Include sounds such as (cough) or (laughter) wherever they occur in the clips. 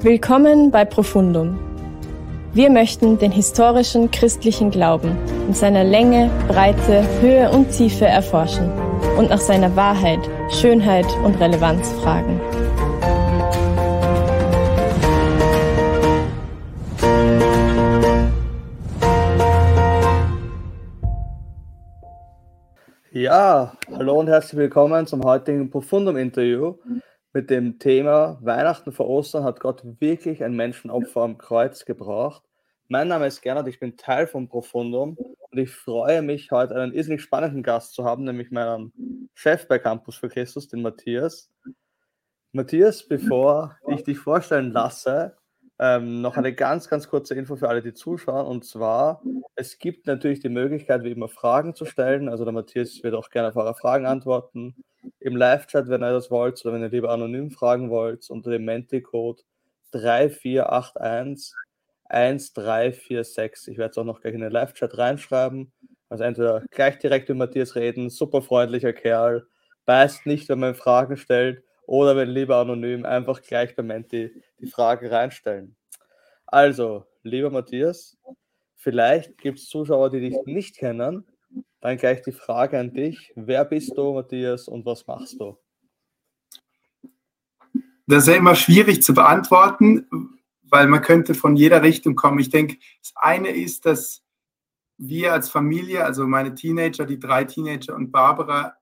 Willkommen bei Profundum. Wir möchten den historischen christlichen Glauben in seiner Länge, Breite, Höhe und Tiefe erforschen und nach seiner Wahrheit, Schönheit und Relevanz fragen. Ja, hallo und herzlich willkommen zum heutigen Profundum-Interview mit dem Thema Weihnachten vor Ostern hat Gott wirklich ein Menschenopfer am Kreuz gebraucht. Mein Name ist Gernot, ich bin Teil von Profundum und ich freue mich, heute einen irrsinnig spannenden Gast zu haben, nämlich meinen Chef bei Campus für Christus, den Matthias. Matthias, bevor ich dich vorstellen lasse, ähm, noch eine ganz, ganz kurze Info für alle, die zuschauen. Und zwar, es gibt natürlich die Möglichkeit, wie immer Fragen zu stellen. Also der Matthias wird auch gerne auf eure Fragen antworten im Live-Chat, wenn ihr das wollt, oder wenn ihr lieber anonym fragen wollt, unter dem Menti-Code 3481 1346. Ich werde es auch noch gleich in den Live-Chat reinschreiben. Also entweder gleich direkt mit Matthias reden, super freundlicher Kerl, beißt nicht, wenn man Fragen stellt, oder wenn lieber anonym, einfach gleich bei Menti die Frage reinstellen. Also, lieber Matthias, vielleicht gibt es Zuschauer, die dich nicht kennen dann gleich die Frage an dich. Wer bist du, Matthias, und was machst du? Das ist ja immer schwierig zu beantworten, weil man könnte von jeder Richtung kommen. Ich denke, das eine ist, dass wir als Familie, also meine Teenager, die drei Teenager und Barbara,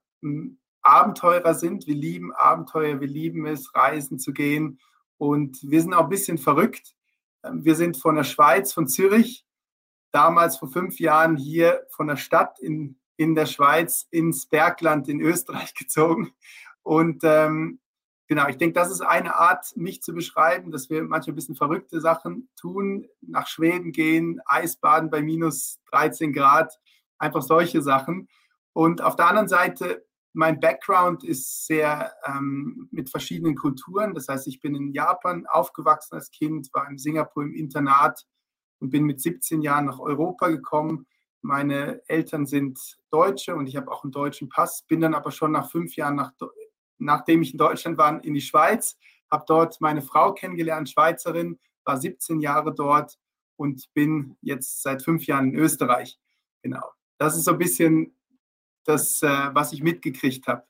Abenteurer sind. Wir lieben Abenteuer, wir lieben es, reisen zu gehen. Und wir sind auch ein bisschen verrückt. Wir sind von der Schweiz, von Zürich, damals vor fünf Jahren hier von der Stadt in, in der Schweiz ins Bergland in Österreich (laughs) gezogen. Und ähm, genau, ich denke, das ist eine Art, mich zu beschreiben, dass wir manchmal ein bisschen verrückte Sachen tun, nach Schweden gehen, Eisbaden bei minus 13 Grad, einfach solche Sachen. Und auf der anderen Seite, mein Background ist sehr ähm, mit verschiedenen Kulturen. Das heißt, ich bin in Japan aufgewachsen als Kind, war in Singapur im Internat, und bin mit 17 Jahren nach Europa gekommen. Meine Eltern sind Deutsche und ich habe auch einen deutschen Pass, bin dann aber schon nach fünf Jahren, nach, nachdem ich in Deutschland war, in die Schweiz, habe dort meine Frau kennengelernt, Schweizerin, war 17 Jahre dort und bin jetzt seit fünf Jahren in Österreich. Genau. Das ist so ein bisschen das, äh, was ich mitgekriegt habe.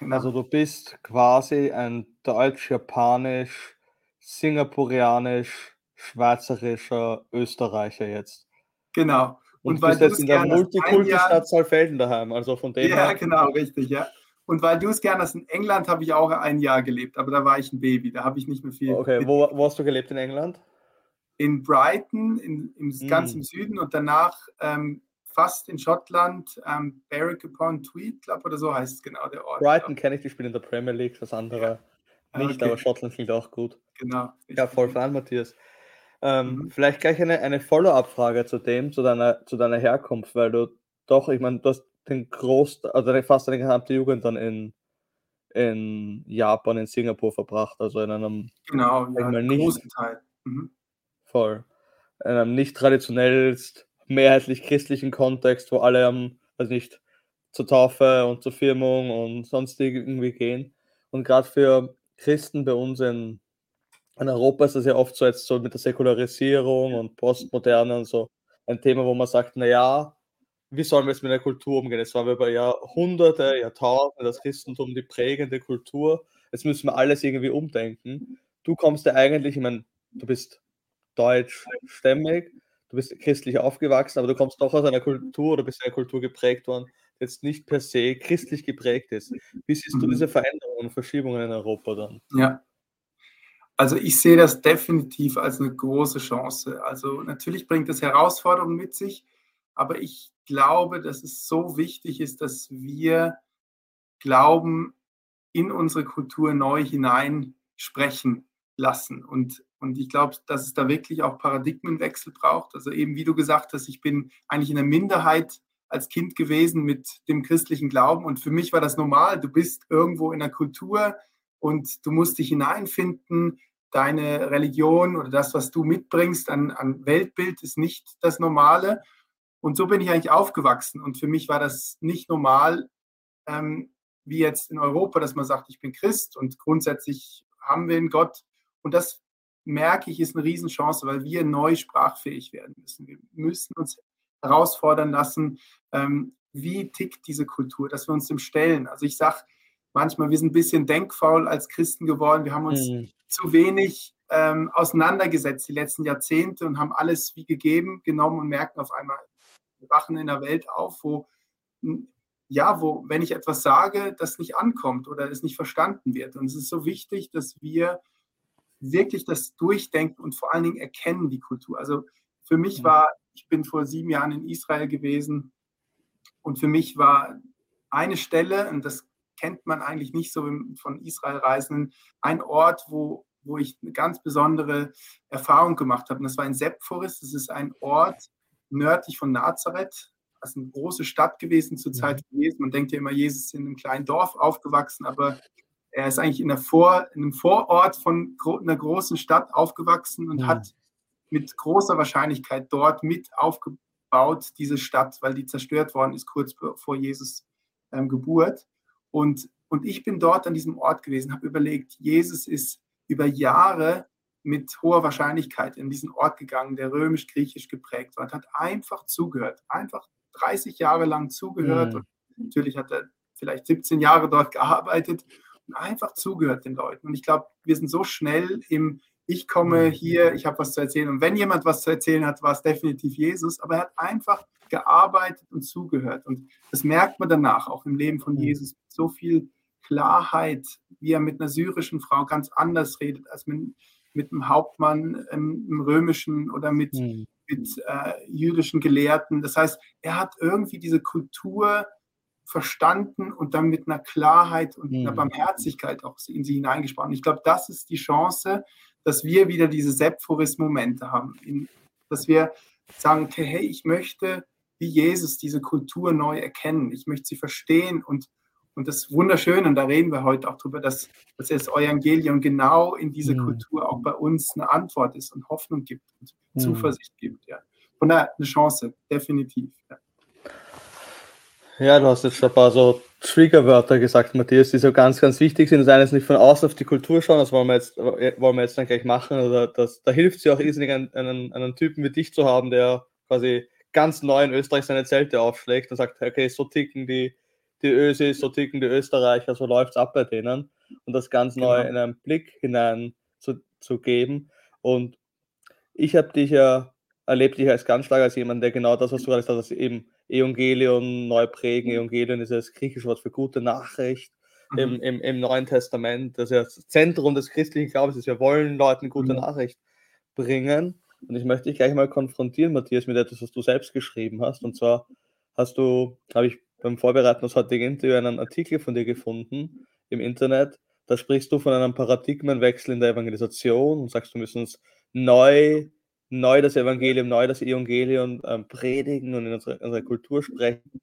Genau. Also du bist quasi ein deutsch-japanisch, singapurianisch, schweizerischer Österreicher jetzt. Genau. Und, und weil du jetzt in der Multikulti-Stadt Saalfelden daheim, also von dem Ja, her. genau, richtig, ja. Und weil du es gerne hast, in England habe ich auch ein Jahr gelebt, aber da war ich ein Baby, da habe ich nicht mehr viel. Okay, wo, wo, hast du gelebt in England? In Brighton, in, im ganz im Süden und danach ähm, fast in Schottland, ähm, Berwick upon Tweed, glaube oder so heißt es genau der Ort. Brighton kenne ich, ich bin in der Premier League, das andere ja. nicht, okay. aber Schottland klingt auch gut. Genau. Ja, voll fein, Matthias. Ähm, mhm. Vielleicht gleich eine, eine Follow-up-Frage zu dem, zu deiner, zu deiner Herkunft, weil du doch, ich meine, du hast den Groß, also fast deine gesamte Jugend dann in, in Japan, in Singapur verbracht, also in einem genau, ja, nicht, großen Teil. Mhm. Voll. In einem nicht traditionell, mehrheitlich christlichen Kontext, wo alle am, also nicht zur Taufe und zur Firmung und sonst irgendwie gehen. Und gerade für Christen bei uns in in Europa ist das ja oft so jetzt so mit der Säkularisierung und Postmoderne und so ein Thema, wo man sagt, naja, wie sollen wir jetzt mit der Kultur umgehen? Es war über Jahrhunderte, Jahrtausende das Christentum die prägende Kultur. Jetzt müssen wir alles irgendwie umdenken. Du kommst ja eigentlich, ich meine, du bist deutschstämmig, du bist christlich aufgewachsen, aber du kommst doch aus einer Kultur oder bist einer Kultur geprägt worden, die jetzt nicht per se christlich geprägt ist. Wie siehst du mhm. diese Veränderungen und Verschiebungen in Europa dann? Ja, also ich sehe das definitiv als eine große Chance. Also natürlich bringt es Herausforderungen mit sich, aber ich glaube, dass es so wichtig ist, dass wir Glauben in unsere Kultur neu hinein sprechen lassen. Und, und ich glaube, dass es da wirklich auch Paradigmenwechsel braucht. Also eben, wie du gesagt hast, ich bin eigentlich in der Minderheit als Kind gewesen mit dem christlichen Glauben und für mich war das normal. Du bist irgendwo in der Kultur, und du musst dich hineinfinden. Deine Religion oder das, was du mitbringst an, an Weltbild, ist nicht das Normale. Und so bin ich eigentlich aufgewachsen. Und für mich war das nicht normal, ähm, wie jetzt in Europa, dass man sagt, ich bin Christ und grundsätzlich haben wir einen Gott. Und das merke ich, ist eine Riesenchance, weil wir neu sprachfähig werden müssen. Wir müssen uns herausfordern lassen, ähm, wie tickt diese Kultur, dass wir uns dem stellen. Also ich sage manchmal, wir sind ein bisschen denkfaul als Christen geworden. Wir haben uns mhm. zu wenig ähm, auseinandergesetzt die letzten Jahrzehnte und haben alles wie gegeben genommen und merken auf einmal, wir wachen in einer Welt auf, wo ja, wo, wenn ich etwas sage, das nicht ankommt oder es nicht verstanden wird. Und es ist so wichtig, dass wir wirklich das durchdenken und vor allen Dingen erkennen, die Kultur. Also für mich war, ich bin vor sieben Jahren in Israel gewesen und für mich war eine Stelle, und das kennt man eigentlich nicht so von Israel-Reisenden, ein Ort, wo, wo ich eine ganz besondere Erfahrung gemacht habe. Und das war in Sepphoris. Das ist ein Ort nördlich von Nazareth. Das ist eine große Stadt gewesen zur Zeit von Jesus. Man denkt ja immer, Jesus ist in einem kleinen Dorf aufgewachsen, aber er ist eigentlich in, der Vor, in einem Vorort von einer großen Stadt aufgewachsen und ja. hat mit großer Wahrscheinlichkeit dort mit aufgebaut, diese Stadt, weil die zerstört worden ist kurz vor Jesus ähm, Geburt. Und, und ich bin dort an diesem Ort gewesen, habe überlegt, Jesus ist über Jahre mit hoher Wahrscheinlichkeit in diesen Ort gegangen, der römisch-griechisch geprägt war, und hat einfach zugehört, einfach 30 Jahre lang zugehört. Mhm. Und natürlich hat er vielleicht 17 Jahre dort gearbeitet einfach zugehört den Leuten. Und ich glaube, wir sind so schnell im ich komme mhm. hier, ich habe was zu erzählen. Und wenn jemand was zu erzählen hat, war es definitiv Jesus. Aber er hat einfach gearbeitet und zugehört. Und das merkt man danach auch im Leben von mhm. Jesus. So viel Klarheit, wie er mit einer syrischen Frau ganz anders redet als mit, mit einem Hauptmann ähm, im römischen oder mit, mhm. mit äh, jüdischen Gelehrten. Das heißt, er hat irgendwie diese Kultur verstanden und dann mit einer Klarheit und einer mhm. Barmherzigkeit auch in sie hineingesprochen. Ich glaube, das ist die Chance, dass wir wieder diese Sephoris-Momente haben, in, dass wir sagen, okay, hey, ich möchte wie Jesus diese Kultur neu erkennen, ich möchte sie verstehen und, und das Wunderschöne, und da reden wir heute auch drüber, dass, dass das Evangelium genau in diese mhm. Kultur auch bei uns eine Antwort ist und Hoffnung gibt und mhm. Zuversicht gibt. Ja. Von daher eine Chance, definitiv. Ja. Ja, du hast jetzt ein paar so Triggerwörter gesagt, Matthias, die so ganz, ganz wichtig sind. Das eine ist nicht von außen auf die Kultur schauen, das wollen wir jetzt, wollen wir jetzt dann gleich machen. Oder das, da hilft es ja auch irrsinnig, einen, einen, einen Typen wie dich zu haben, der quasi ganz neu in Österreich seine Zelte aufschlägt und sagt, okay, so ticken die, die Ösis, so ticken die Österreicher, so läuft es ab bei denen. Und das ganz neu genau. in einen Blick hinein zu, zu geben. Und ich habe dich ja erlebt, dich als ganz stark als jemand, der genau das, was du gerade gesagt hast, eben Evangelion neu prägen. Mhm. Evangelion ist das griechische Wort für gute Nachricht mhm. im, im, im, Neuen Testament. Das ist ja das Zentrum des christlichen Glaubens ist, wir wollen Leuten gute mhm. Nachricht bringen. Und ich möchte dich gleich mal konfrontieren, Matthias, mit etwas, was du selbst geschrieben hast. Und zwar hast du, habe ich beim Vorbereiten des heutigen Interviews einen Artikel von dir gefunden im Internet. Da sprichst du von einem Paradigmenwechsel in der Evangelisation und sagst, wir müssen uns neu neu das Evangelium, neu das Evangelium ähm, predigen und in unserer, unserer Kultur sprechen.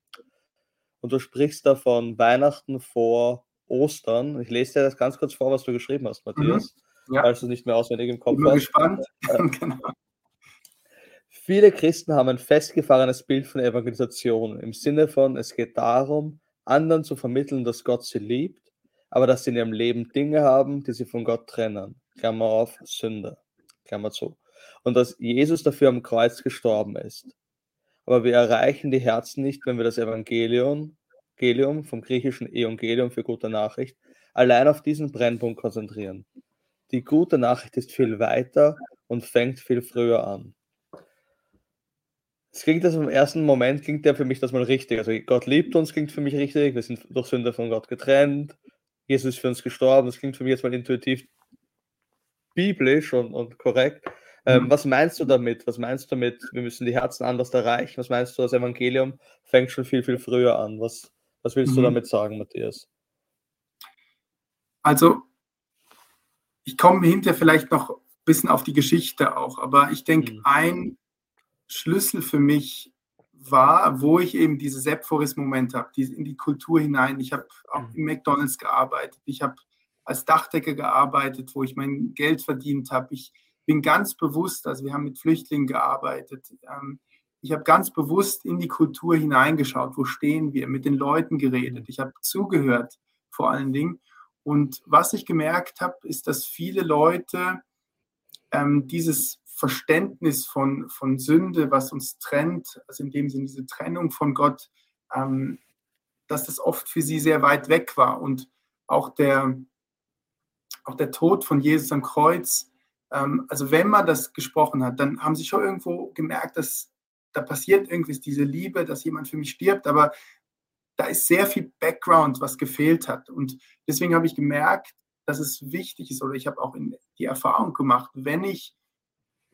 Und du sprichst da von Weihnachten vor Ostern. Ich lese dir das ganz kurz vor, was du geschrieben hast, Matthias, mhm. ja. falls du es nicht mehr auswendig im Kopf ich bin hast. gespannt. Äh, (laughs) genau. Viele Christen haben ein festgefahrenes Bild von Evangelisation im Sinne von, es geht darum, anderen zu vermitteln, dass Gott sie liebt, aber dass sie in ihrem Leben Dinge haben, die sie von Gott trennen. Klammer auf, Sünde. Klammer zu und dass Jesus dafür am Kreuz gestorben ist. Aber wir erreichen die Herzen nicht, wenn wir das Evangelium, Evangelium vom griechischen Evangelium für gute Nachricht, allein auf diesen Brennpunkt konzentrieren. Die gute Nachricht ist viel weiter und fängt viel früher an. Es klingt das im ersten Moment, klingt ja für mich das mal richtig. Also Gott liebt uns, klingt für mich richtig. Wir sind durch Sünde von Gott getrennt. Jesus ist für uns gestorben. Das klingt für mich jetzt mal intuitiv biblisch und, und korrekt. Ähm, mhm. was meinst du damit? Was meinst du damit, wir müssen die Herzen anders erreichen? Was meinst du, das Evangelium fängt schon viel, viel früher an? Was, was willst mhm. du damit sagen, Matthias? Also, ich komme hinterher vielleicht noch ein bisschen auf die Geschichte auch, aber ich denke, mhm. ein Schlüssel für mich war, wo ich eben diese Sephoris-Momente habe, die in die Kultur hinein. Ich habe auch mhm. im McDonalds gearbeitet, ich habe als Dachdecker gearbeitet, wo ich mein Geld verdient habe. Ich bin ganz bewusst, also wir haben mit Flüchtlingen gearbeitet. Ähm, ich habe ganz bewusst in die Kultur hineingeschaut, wo stehen wir, mit den Leuten geredet. Ich habe zugehört vor allen Dingen. Und was ich gemerkt habe, ist, dass viele Leute ähm, dieses Verständnis von, von Sünde, was uns trennt, also in dem Sinne diese Trennung von Gott, ähm, dass das oft für sie sehr weit weg war. Und auch der, auch der Tod von Jesus am Kreuz, ähm, also wenn man das gesprochen hat, dann haben sie schon irgendwo gemerkt, dass da passiert irgendwie diese Liebe, dass jemand für mich stirbt, aber da ist sehr viel Background, was gefehlt hat. Und deswegen habe ich gemerkt, dass es wichtig ist, oder ich habe auch die Erfahrung gemacht, wenn ich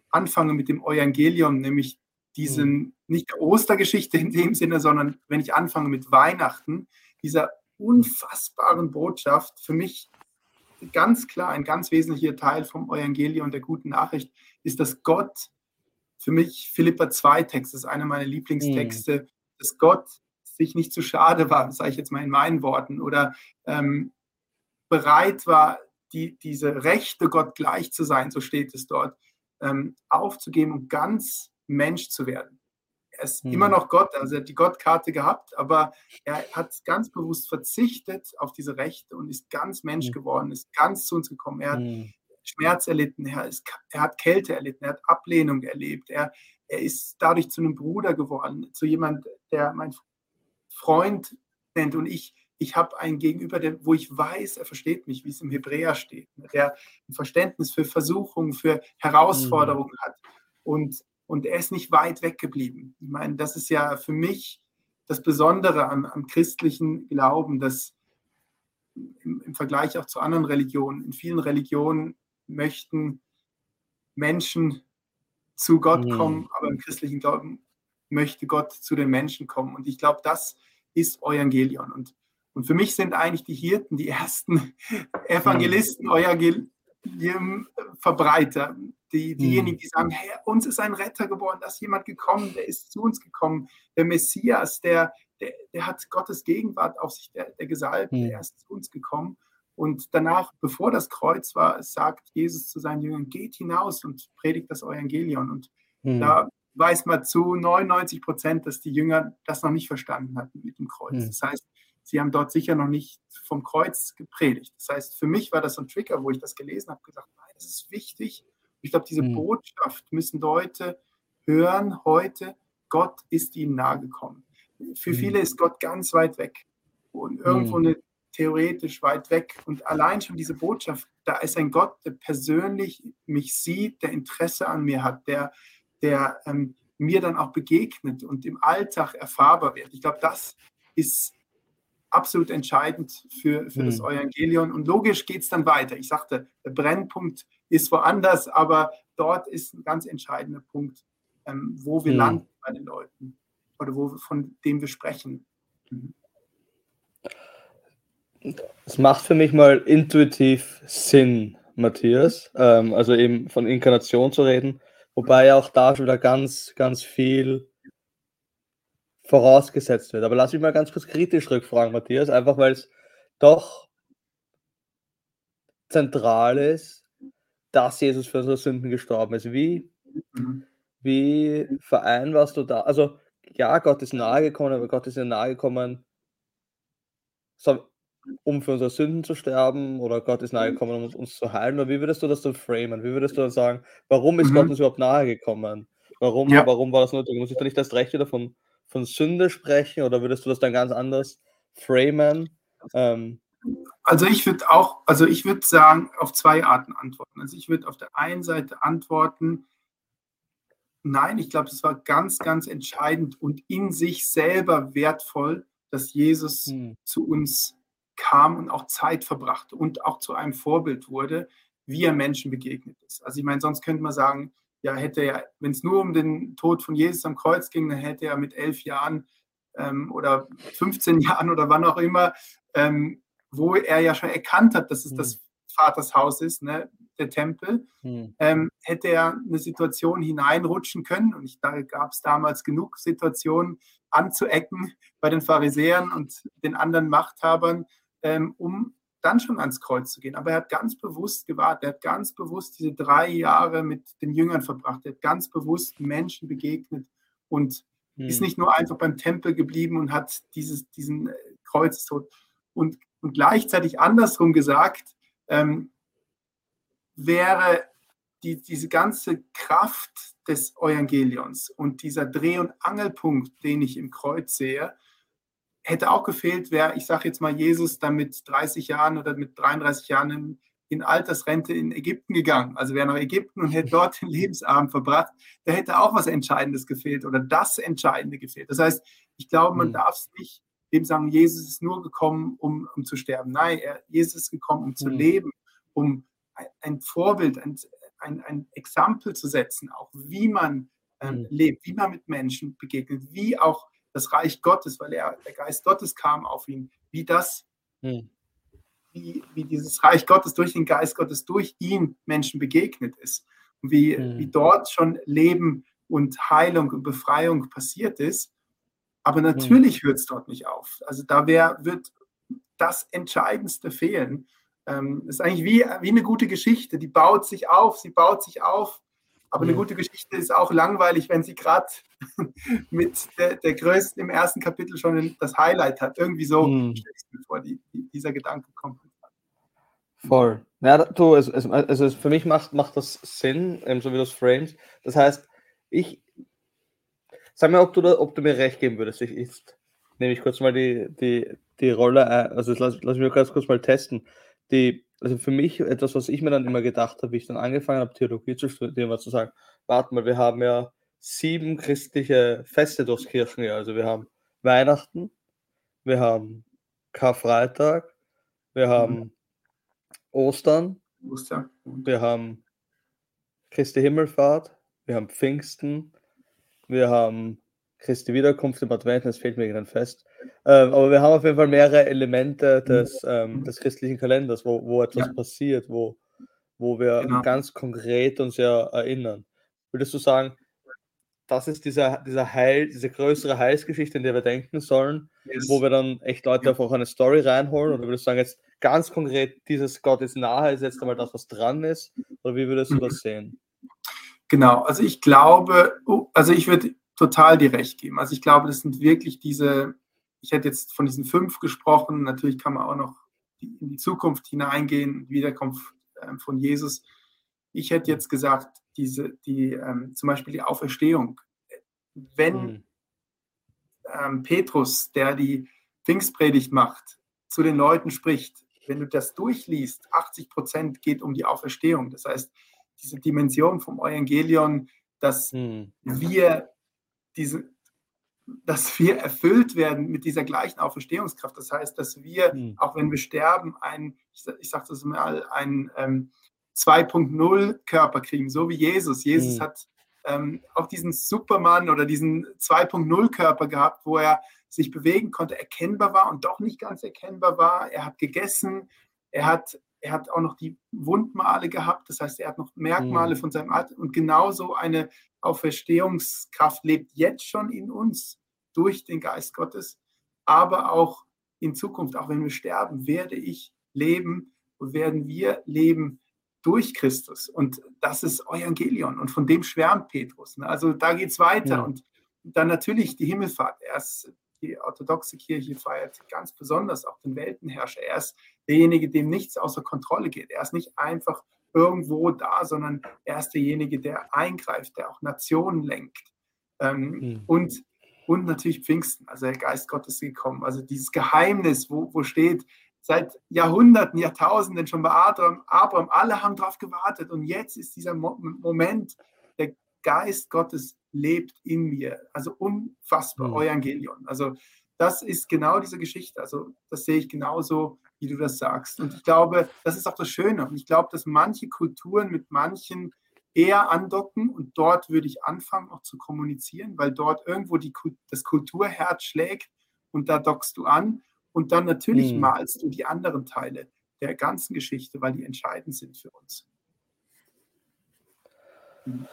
anfange mit dem Evangelium, nämlich diesen, mhm. nicht der Ostergeschichte in dem Sinne, sondern wenn ich anfange mit Weihnachten, dieser unfassbaren Botschaft, für mich ganz klar ein ganz wesentlicher Teil vom Evangelium der guten Nachricht ist, dass Gott, für mich Philippa 2 Text, ist einer meiner Lieblingstexte, mhm. dass Gott sich nicht zu schade war, sage ich jetzt mal in meinen Worten, oder ähm, bereit war, die, diese Rechte Gott gleich zu sein, so steht es dort, ähm, aufzugeben und ganz Mensch zu werden. Er ist hm. immer noch Gott, also er hat die Gottkarte gehabt, aber er hat ganz bewusst verzichtet auf diese Rechte und ist ganz Mensch hm. geworden, ist ganz zu uns gekommen. Er hat hm. Schmerz erlitten, er, ist, er, hat Kälte erlitten, er hat Ablehnung erlebt, er, er ist dadurch zu einem Bruder geworden, zu jemand, der mein Freund nennt und ich ich habe einen Gegenüber, der, wo ich weiß, er versteht mich, wie es im Hebräer steht, ne, der ein Verständnis für Versuchungen, für Herausforderungen mhm. hat. Und, und er ist nicht weit weggeblieben. Ich meine, das ist ja für mich das Besondere am, am christlichen Glauben, dass im, im, Vergleich auch zu anderen Religionen, in vielen Religionen möchten Menschen zu Gott mhm. kommen, aber im christlichen Glauben möchte Gott zu den Menschen kommen. Und ich glaube, das ist Evangelion. Und und für mich sind eigentlich die Hirten die ersten Evangelisten, mhm. Verbreiter, die, diejenigen, die sagen, hey, uns ist ein Retter geboren, da ist jemand gekommen, der ist zu uns gekommen, der Messias, der, der, der hat Gottes Gegenwart auf sich, der, der Gesalbte, mhm. der ist zu uns gekommen. Und danach, bevor das Kreuz war, sagt Jesus zu seinen Jüngern, geht hinaus und predigt das Evangelion. Und mhm. da weiß man zu 99 Prozent, dass die Jünger das noch nicht verstanden hatten mit dem Kreuz. Mhm. Das heißt, sie haben dort sicher noch nicht vom Kreuz gepredigt. Das heißt, für mich war das so ein Trigger, wo ich das gelesen habe, gesagt, nein, das ist wichtig. Ich glaube, diese mhm. Botschaft müssen Leute hören heute, Gott ist ihnen nahegekommen. Für mhm. viele ist Gott ganz weit weg und irgendwo mhm. eine, theoretisch weit weg. Und allein schon diese Botschaft, da ist ein Gott, der persönlich mich sieht, der Interesse an mir hat, der, der ähm, mir dann auch begegnet und im Alltag erfahrbar wird. Ich glaube, das ist absolut entscheidend für, für mhm. das Evangelion. Und logisch geht es dann weiter. Ich sagte, der Brennpunkt ist woanders, aber dort ist ein ganz entscheidender Punkt, ähm, wo wir mhm. landen bei den Leuten oder wo, von dem wir sprechen. Mhm. Es macht für mich mal intuitiv Sinn, Matthias, ähm, also eben von Inkarnation zu reden, wobei auch da wieder ganz, ganz viel vorausgesetzt wird. Aber lass mich mal ganz kurz kritisch rückfragen, Matthias, einfach weil es doch zentral ist, dass Jesus für unsere Sünden gestorben ist. Wie, wie vereinbarst du da? Also, ja, Gott ist nahegekommen, aber Gott ist ja nahegekommen, um für unsere Sünden zu sterben, oder Gott ist nahegekommen, um uns, uns zu heilen. Oder wie würdest du das dann framen? Wie würdest du dann sagen, warum ist mhm. Gott uns überhaupt nahegekommen? Warum, ja. warum war das nötig? Muss ich da nicht das Recht wieder von von Sünde sprechen oder würdest du das dann ganz anders framen? Ähm, also ich würde auch, also ich würde sagen, auf zwei Arten antworten. Also ich würde auf der einen Seite antworten, nein, ich glaube, es war ganz, ganz entscheidend und in sich selber wertvoll, dass Jesus hm. zu uns kam und auch Zeit verbrachte und auch zu einem Vorbild wurde, wie er Menschen begegnet ist. Also ich meine, sonst könnte man sagen, ja, hätte er, wenn es nur um den Tod von Jesus am Kreuz ging, dann hätte er mit elf Jahren ähm, oder 15 (laughs) Jahren oder wann auch immer, ähm, wo er ja schon erkannt hat, dass es mhm. das Vaters Haus ist, ne, der Tempel, mhm. ähm, hätte er eine Situation hineinrutschen können. Und ich, da gab es damals genug Situationen anzuecken bei den Pharisäern und den anderen Machthabern, ähm, um dann schon ans Kreuz zu gehen. Aber er hat ganz bewusst gewartet, er hat ganz bewusst diese drei Jahre mit den Jüngern verbracht, er hat ganz bewusst Menschen begegnet und hm. ist nicht nur einfach beim Tempel geblieben und hat dieses, diesen äh, Kreuzestod. Und, und gleichzeitig andersrum gesagt, ähm, wäre die, diese ganze Kraft des Evangelions und dieser Dreh- und Angelpunkt, den ich im Kreuz sehe, hätte auch gefehlt, wäre, ich sage jetzt mal, Jesus dann mit 30 Jahren oder mit 33 Jahren in, in Altersrente in Ägypten gegangen. Also wäre nach Ägypten und hätte dort den Lebensabend verbracht. Da hätte auch was Entscheidendes gefehlt oder das Entscheidende gefehlt. Das heißt, ich glaube, man mhm. darf es nicht dem sagen, Jesus ist nur gekommen, um, um zu sterben. Nein, er, Jesus ist gekommen, um zu mhm. leben, um ein, ein Vorbild, ein, ein, ein Exempel zu setzen, auch wie man ähm, mhm. lebt, wie man mit Menschen begegnet, wie auch das Reich Gottes, weil er, der Geist Gottes kam auf ihn, wie das, mhm. wie, wie dieses Reich Gottes durch den Geist Gottes, durch ihn Menschen begegnet ist. Und wie, mhm. wie dort schon Leben und Heilung und Befreiung passiert ist. Aber natürlich hört es dort nicht auf. Also da wär, wird das Entscheidendste fehlen. Ähm, ist eigentlich wie, wie eine gute Geschichte. Die baut sich auf, sie baut sich auf. Aber eine gute Geschichte ist auch langweilig, wenn sie gerade (laughs) mit der, der größten im ersten Kapitel schon das Highlight hat. Irgendwie so mir vor, die, die, dieser Gedanke kommt. Voll. Ja, du, es, also für mich macht, macht das Sinn, ähm, so wie das frames. Das heißt, ich sag mir, ob du, da, ob du mir recht geben würdest. Ich, ich nehme ich kurz mal die, die, die Rolle, also lass, lass mich ganz kurz mal testen. Die, also für mich etwas, was ich mir dann immer gedacht habe, wie ich dann angefangen habe, Theologie zu studieren, war zu sagen, warte mal, wir haben ja sieben christliche Feste durchs Kirchenjahr. Also wir haben Weihnachten, wir haben Karfreitag, wir haben mhm. Ostern, Ostern, wir haben Christi Himmelfahrt, wir haben Pfingsten, wir haben Christi Wiederkunft im Advent, das fehlt mir gerade fest. Ähm, aber wir haben auf jeden Fall mehrere Elemente des, ähm, des christlichen Kalenders, wo, wo etwas ja. passiert, wo, wo wir genau. ganz konkret uns ja erinnern. Würdest du sagen, das ist dieser, dieser Heil, diese größere Heilsgeschichte, in der wir denken sollen, yes. wo wir dann echt Leute einfach eine Story reinholen? Oder würdest du sagen, jetzt ganz konkret, dieses Gott ist nahe, ist jetzt einmal das, was dran ist? Oder wie würdest du mhm. das sehen? Genau, also ich glaube, oh, also ich würde total dir recht geben. Also ich glaube, das sind wirklich diese, ich hätte jetzt von diesen fünf gesprochen, natürlich kann man auch noch in die Zukunft hineingehen, Wiederkunft ähm, von Jesus. Ich hätte jetzt gesagt, diese, die, ähm, zum Beispiel die Auferstehung. Wenn mhm. ähm, Petrus, der die Pfingstpredigt macht, zu den Leuten spricht, wenn du das durchliest, 80 Prozent geht um die Auferstehung. Das heißt, diese Dimension vom Evangelion, dass mhm. wir diese, dass wir erfüllt werden mit dieser gleichen Auferstehungskraft. Das heißt, dass wir, mhm. auch wenn wir sterben, ein, ich, ich sage das mal, ein ähm, 2.0 Körper kriegen, so wie Jesus. Jesus mhm. hat ähm, auch diesen Superman oder diesen 2.0 Körper gehabt, wo er sich bewegen konnte, erkennbar war und doch nicht ganz erkennbar war. Er hat gegessen, er hat er hat auch noch die Wundmale gehabt, das heißt, er hat noch Merkmale mhm. von seinem Alter. Und genauso eine Auferstehungskraft lebt jetzt schon in uns durch den Geist Gottes, aber auch in Zukunft, auch wenn wir sterben, werde ich leben und werden wir leben durch Christus. Und das ist Evangelion und von dem schwärmt Petrus. Ne? Also da geht es weiter. Ja. Und dann natürlich die Himmelfahrt. Erst die orthodoxe Kirche feiert ganz besonders auch den Weltenherrscher. Er ist derjenige, dem nichts außer Kontrolle geht. Er ist nicht einfach irgendwo da, sondern er ist derjenige, der eingreift, der auch Nationen lenkt. Ähm, mhm. und, und natürlich Pfingsten, also der Geist Gottes ist gekommen. Also dieses Geheimnis, wo, wo steht, seit Jahrhunderten, Jahrtausenden schon bei Abraham, Abraham, alle haben darauf gewartet und jetzt ist dieser Mo Moment, der Geist Gottes lebt in mir. Also unfassbar, mhm. Evangelion. Also das ist genau diese Geschichte. Also das sehe ich genauso, wie du das sagst. Und ich glaube, das ist auch das Schöne. Und ich glaube, dass manche Kulturen mit manchen eher andocken und dort würde ich anfangen auch zu kommunizieren, weil dort irgendwo die, das Kulturherz schlägt und da dockst du an und dann natürlich mhm. malst du die anderen Teile der ganzen Geschichte, weil die entscheidend sind für uns. Mhm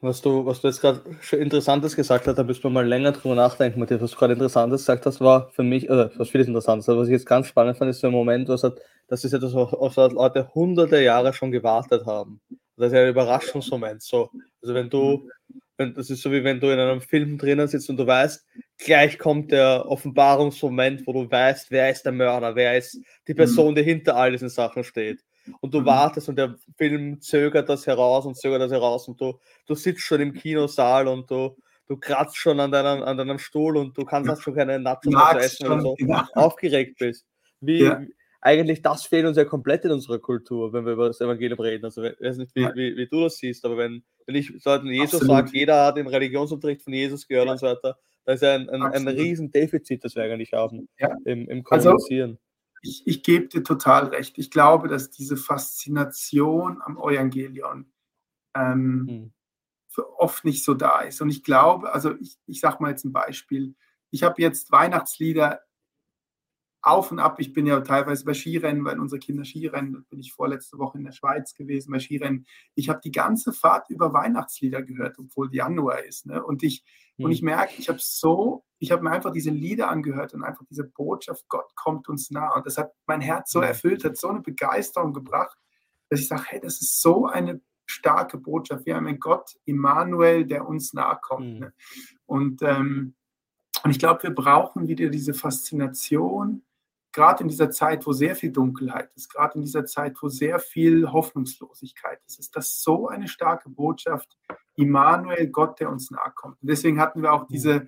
was du, was du jetzt gerade schon Interessantes gesagt hast, da müssen wir mal länger drüber nachdenken, Matthias. Was du gerade Interessantes gesagt hast, war für mich, oder was vieles Interessantes, aber was ich jetzt ganz spannend fand, ist so ein Moment, was hat, das ist etwas, was Leute hunderte Jahre schon gewartet haben. Das ist ja ein Überraschungsmoment. So, also wenn du, wenn, das ist so wie wenn du in einem Film drinnen sitzt und du weißt, gleich kommt der Offenbarungsmoment, wo du weißt, wer ist der Mörder, wer ist die Person, die hinter all diesen Sachen steht. und du mhm. wartest und der Film zögert das heraus und zögert das heraus und du, du sitzt schon im Kinosaal und du, du kratzt schon an deinem, an deinem Stuhl und du kannst ja. schon keine Nachos mehr essen oder so, ja. aufgeregt bist. Wie, ja. Eigentlich, das fehlt uns ja komplett in unserer Kultur, wenn wir über das Evangelium reden. Also, ich weiß nicht, wie, wie, wie du das siehst, aber wenn, wenn ich so Jesus sage, jeder hat den Religionsunterricht von Jesus gehört und so weiter, da ist ja ein, ein, ein Riesendefizit, das wir eigentlich haben im, im also Kommunizieren. Also, ich, ich gebe dir total recht. Ich glaube, dass diese Faszination am Evangelion ähm, hm oft nicht so da ist. Und ich glaube, also ich, ich sage mal jetzt ein Beispiel. Ich habe jetzt Weihnachtslieder auf und ab. Ich bin ja teilweise bei Skirennen, weil unsere Kinder Skirennen. Da bin ich vorletzte Woche in der Schweiz gewesen bei Skirennen. Ich habe die ganze Fahrt über Weihnachtslieder gehört, obwohl Januar ist. Ne? Und ich, hm. und ich merke, ich habe so, ich habe mir einfach diese Lieder angehört und einfach diese Botschaft, Gott kommt uns nah. Und das hat mein Herz so hm. erfüllt, hat so eine Begeisterung gebracht, dass ich sage, hey, das ist so eine starke Botschaft. Wir haben einen Gott, Immanuel, der uns nahe kommt. Mhm. Ne? Und, ähm, und ich glaube, wir brauchen wieder diese Faszination, gerade in dieser Zeit, wo sehr viel Dunkelheit ist, gerade in dieser Zeit, wo sehr viel Hoffnungslosigkeit ist, ist das so eine starke Botschaft, Immanuel, Gott, der uns nahe kommt. Und deswegen hatten wir auch mhm. diese,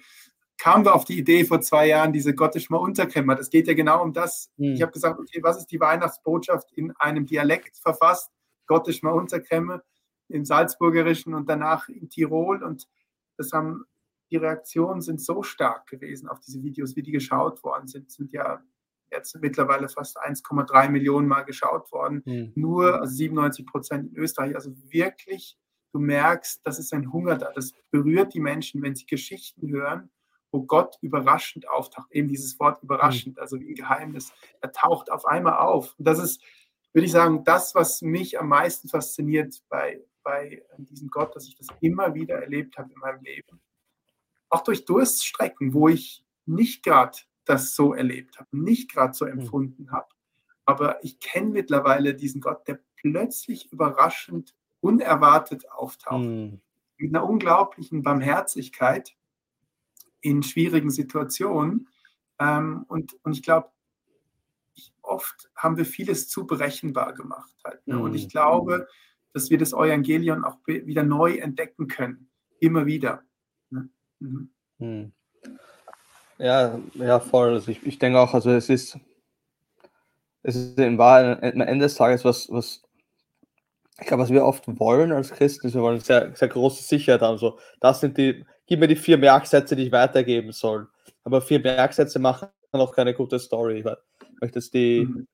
kamen wir auf die Idee vor zwei Jahren, diese Gottischmer Unterkämmer. Das geht ja genau um das. Mhm. Ich habe gesagt, okay, was ist die Weihnachtsbotschaft in einem Dialekt verfasst? Gottisch mal Unterkremme im Salzburgerischen und danach in Tirol. Und das haben, die Reaktionen sind so stark gewesen auf diese Videos, wie die geschaut worden sind, sind ja jetzt mittlerweile fast 1,3 Millionen Mal geschaut worden. Mhm. Nur also 97 Prozent in Österreich. Also wirklich, du merkst, das ist ein Hunger da. Das berührt die Menschen, wenn sie Geschichten hören, wo Gott überraschend auftaucht. Eben dieses Wort überraschend, mhm. also wie ein Geheimnis. Er taucht auf einmal auf. Und das ist würde ich sagen, das, was mich am meisten fasziniert bei, bei diesem Gott, dass ich das immer wieder erlebt habe in meinem Leben. Auch durch Durststrecken, wo ich nicht gerade das so erlebt habe, nicht gerade so hm. empfunden habe. Aber ich kenne mittlerweile diesen Gott, der plötzlich überraschend, unerwartet auftaucht. Mhm. Mit einer unglaublichen Barmherzigkeit in schwierigen Situationen. Ähm, und, und ich glaube, oft haben wir vieles zu berechenbar gemacht. Halt, ne? Und ich mhm. glaube, dass wir das Evangelion auch wieder neu entdecken können. Immer wieder. Ne? Mhm. Ja, ja, voll. Also ich, ich denke auch, also es ist, es ist in Wahrheit am Ende des Tages was, was ich glaube, was wir oft wollen als Christen, ist, wir wollen sehr, sehr große Sicherheit haben. So, das sind die, gib mir die vier Merksätze, die ich weitergeben soll. Aber vier Merksätze machen noch keine gute Story. Weil möchte jetzt die, mhm.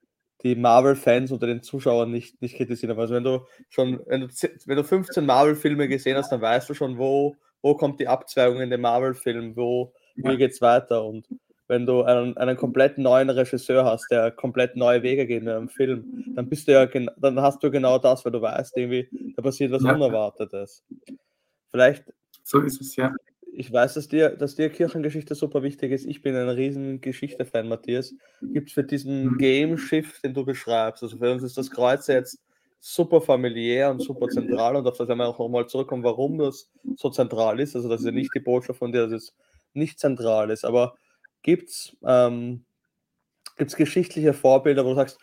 die Marvel-Fans unter den Zuschauern nicht, nicht kritisieren. Aber also wenn du schon, wenn du, wenn du 15 Marvel-Filme gesehen hast, dann weißt du schon, wo, wo kommt die Abzweigung in den Marvel-Film, wo. Wie geht's weiter. Und wenn du einen, einen komplett neuen Regisseur hast, der komplett neue Wege geht in einem Film, dann bist du ja dann hast du genau das, weil du weißt, irgendwie, da passiert was ja. Unerwartetes. Vielleicht so ist es ja ich weiß, dass dir, dass dir Kirchengeschichte super wichtig ist. Ich bin ein riesen Geschichte-Fan, Matthias. Gibt es für diesen mhm. Game-Shift, den du beschreibst? Also für uns ist das Kreuz jetzt super familiär und super zentral und auf das werden wir auch nochmal zurückkommen, warum das so zentral ist. Also das ist ja nicht die Botschaft von dir, dass es nicht zentral ist. Aber gibt es ähm, gibt's geschichtliche Vorbilder, wo du sagst,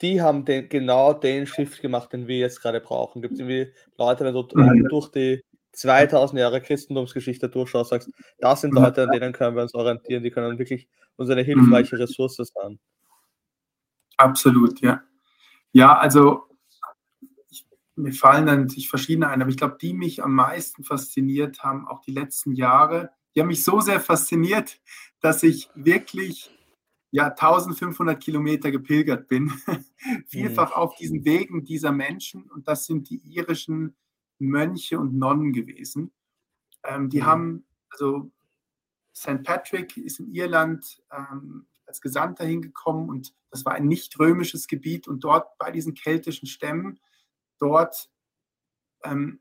die haben den, genau den Shift gemacht, den wir jetzt gerade brauchen? Gibt es irgendwie Leute, wenn du durch die 2000 Jahre Christentumsgeschichte durchschaust, sagst, das sind Leute, an denen können wir uns orientieren, die können wirklich uns eine hilfreiche mhm. Ressource sein. Absolut, ja. Ja, also ich, mir fallen dann sich verschiedene ein, aber ich glaube, die mich am meisten fasziniert haben, auch die letzten Jahre, die haben mich so sehr fasziniert, dass ich wirklich ja 1500 Kilometer gepilgert bin, (laughs) vielfach mhm. auf diesen Wegen dieser Menschen und das sind die irischen Mönche und Nonnen gewesen. Ähm, die mhm. haben, also St. Patrick ist in Irland ähm, als Gesandter hingekommen und das war ein nicht römisches Gebiet und dort bei diesen keltischen Stämmen, dort ähm,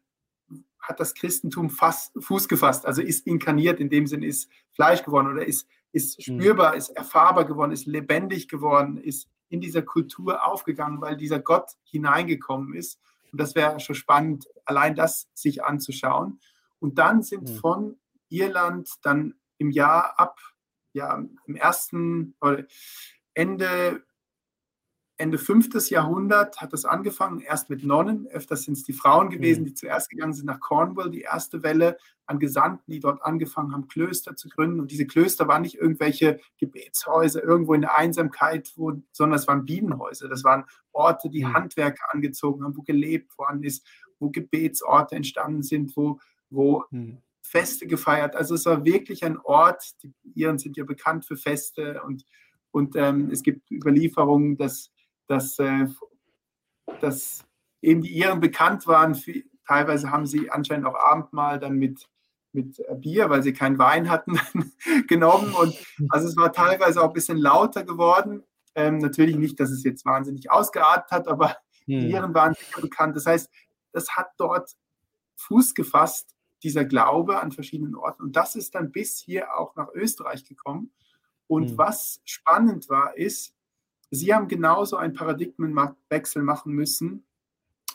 hat das Christentum fast, Fuß gefasst, also ist inkarniert, in dem Sinne ist Fleisch geworden oder ist, ist mhm. spürbar, ist erfahrbar geworden, ist lebendig geworden, ist in dieser Kultur aufgegangen, weil dieser Gott hineingekommen ist. Und das wäre schon spannend, allein das sich anzuschauen. Und dann sind mhm. von Irland dann im Jahr ab, ja, im ersten Ende Ende 5. Jahrhundert hat das angefangen, erst mit Nonnen, öfters sind es die Frauen gewesen, mhm. die zuerst gegangen sind nach Cornwall, die erste Welle an Gesandten, die dort angefangen haben, Klöster zu gründen. Und diese Klöster waren nicht irgendwelche Gebetshäuser irgendwo in der Einsamkeit, wo, sondern es waren Bienenhäuser. Das waren Orte, die mhm. Handwerker angezogen haben, wo gelebt worden ist, wo Gebetsorte entstanden sind, wo, wo mhm. Feste gefeiert. Also es war wirklich ein Ort, die Iren sind ja bekannt für Feste und, und ähm, es gibt Überlieferungen, dass dass, äh, dass eben die Iren bekannt waren. Für, teilweise haben sie anscheinend auch Abendmahl dann mit, mit äh, Bier, weil sie keinen Wein hatten, (laughs) genommen. Und also es war teilweise auch ein bisschen lauter geworden. Ähm, natürlich nicht, dass es jetzt wahnsinnig ausgeartet hat, aber hm. die Iren waren sicher bekannt. Das heißt, das hat dort Fuß gefasst, dieser Glaube an verschiedenen Orten. Und das ist dann bis hier auch nach Österreich gekommen. Und hm. was spannend war, ist, Sie haben genauso einen Paradigmenwechsel machen müssen,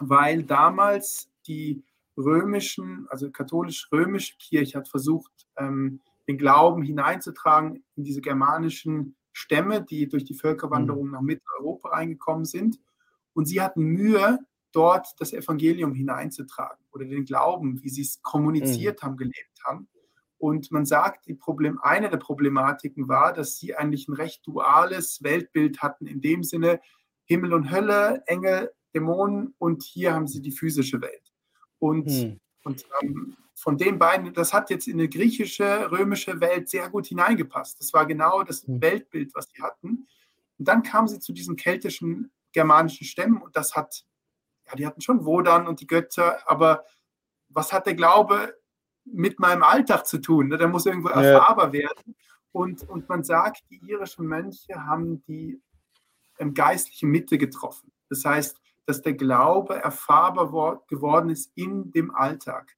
weil damals die römischen, also katholisch-römische Kirche hat versucht, ähm, den Glauben hineinzutragen in diese germanischen Stämme, die durch die Völkerwanderung mhm. nach Mitteleuropa reingekommen sind. Und sie hatten Mühe, dort das Evangelium hineinzutragen oder den Glauben, wie sie es kommuniziert mhm. haben, gelebt haben. Und man sagt, die Problem, eine der Problematiken war, dass sie eigentlich ein recht duales Weltbild hatten, in dem Sinne Himmel und Hölle, Engel, Dämonen und hier haben sie die physische Welt. Und, hm. und ähm, von den beiden, das hat jetzt in eine griechische, römische Welt sehr gut hineingepasst. Das war genau das hm. Weltbild, was sie hatten. Und dann kamen sie zu diesen keltischen, germanischen Stämmen und das hat, ja, die hatten schon Wodan und die Götter, aber was hat der Glaube mit meinem Alltag zu tun. Ne? Der muss irgendwo erfahrbar ja. werden. Und, und man sagt, die irischen Mönche haben die ähm, geistliche Mitte getroffen. Das heißt, dass der Glaube erfahrbar geworden ist in dem Alltag,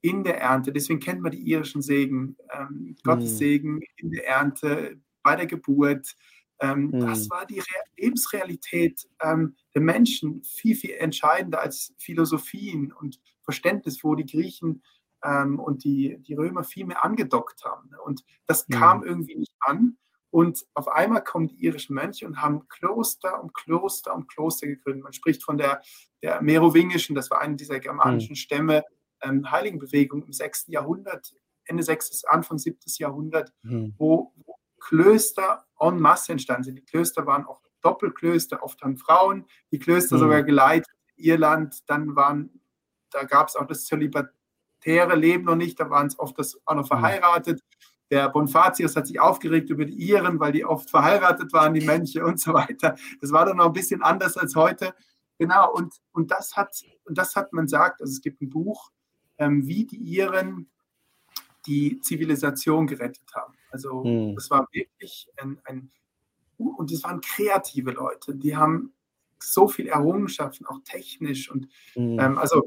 in der Ernte. Deswegen kennt man die irischen Segen, ähm, Gottes mhm. Segen in der Ernte, bei der Geburt. Ähm, mhm. Das war die Re Lebensrealität ähm, der Menschen viel, viel entscheidender als Philosophien und Verständnis, wo die Griechen ähm, und die, die Römer viel mehr angedockt haben. Ne? Und das mhm. kam irgendwie nicht an. Und auf einmal kommen die irischen Mönche und haben Kloster um Kloster um Kloster gegründet. Man spricht von der, der Merowingischen, das war eine dieser germanischen mhm. Stämme, ähm, Heiligenbewegung im 6. Jahrhundert, Ende 6., Anfang 7. Jahrhundert, mhm. wo, wo Klöster en masse entstanden sind. Die Klöster waren auch Doppelklöster, oft haben Frauen die Klöster mhm. sogar geleitet. Irland, dann waren, da gab es auch das Zölibat Heere leben noch nicht, da waren es oft das, auch noch mhm. verheiratet. Der Bonfatius hat sich aufgeregt über die Iren, weil die oft verheiratet waren, die Mönche und so weiter. Das war dann noch ein bisschen anders als heute. Genau, und, und, das, hat, und das hat man sagt, also es gibt ein Buch, ähm, wie die Iren die Zivilisation gerettet haben. Also mhm. das war wirklich ein, ein und es waren kreative Leute, die haben so viel Errungenschaften, auch technisch und mhm. ähm, also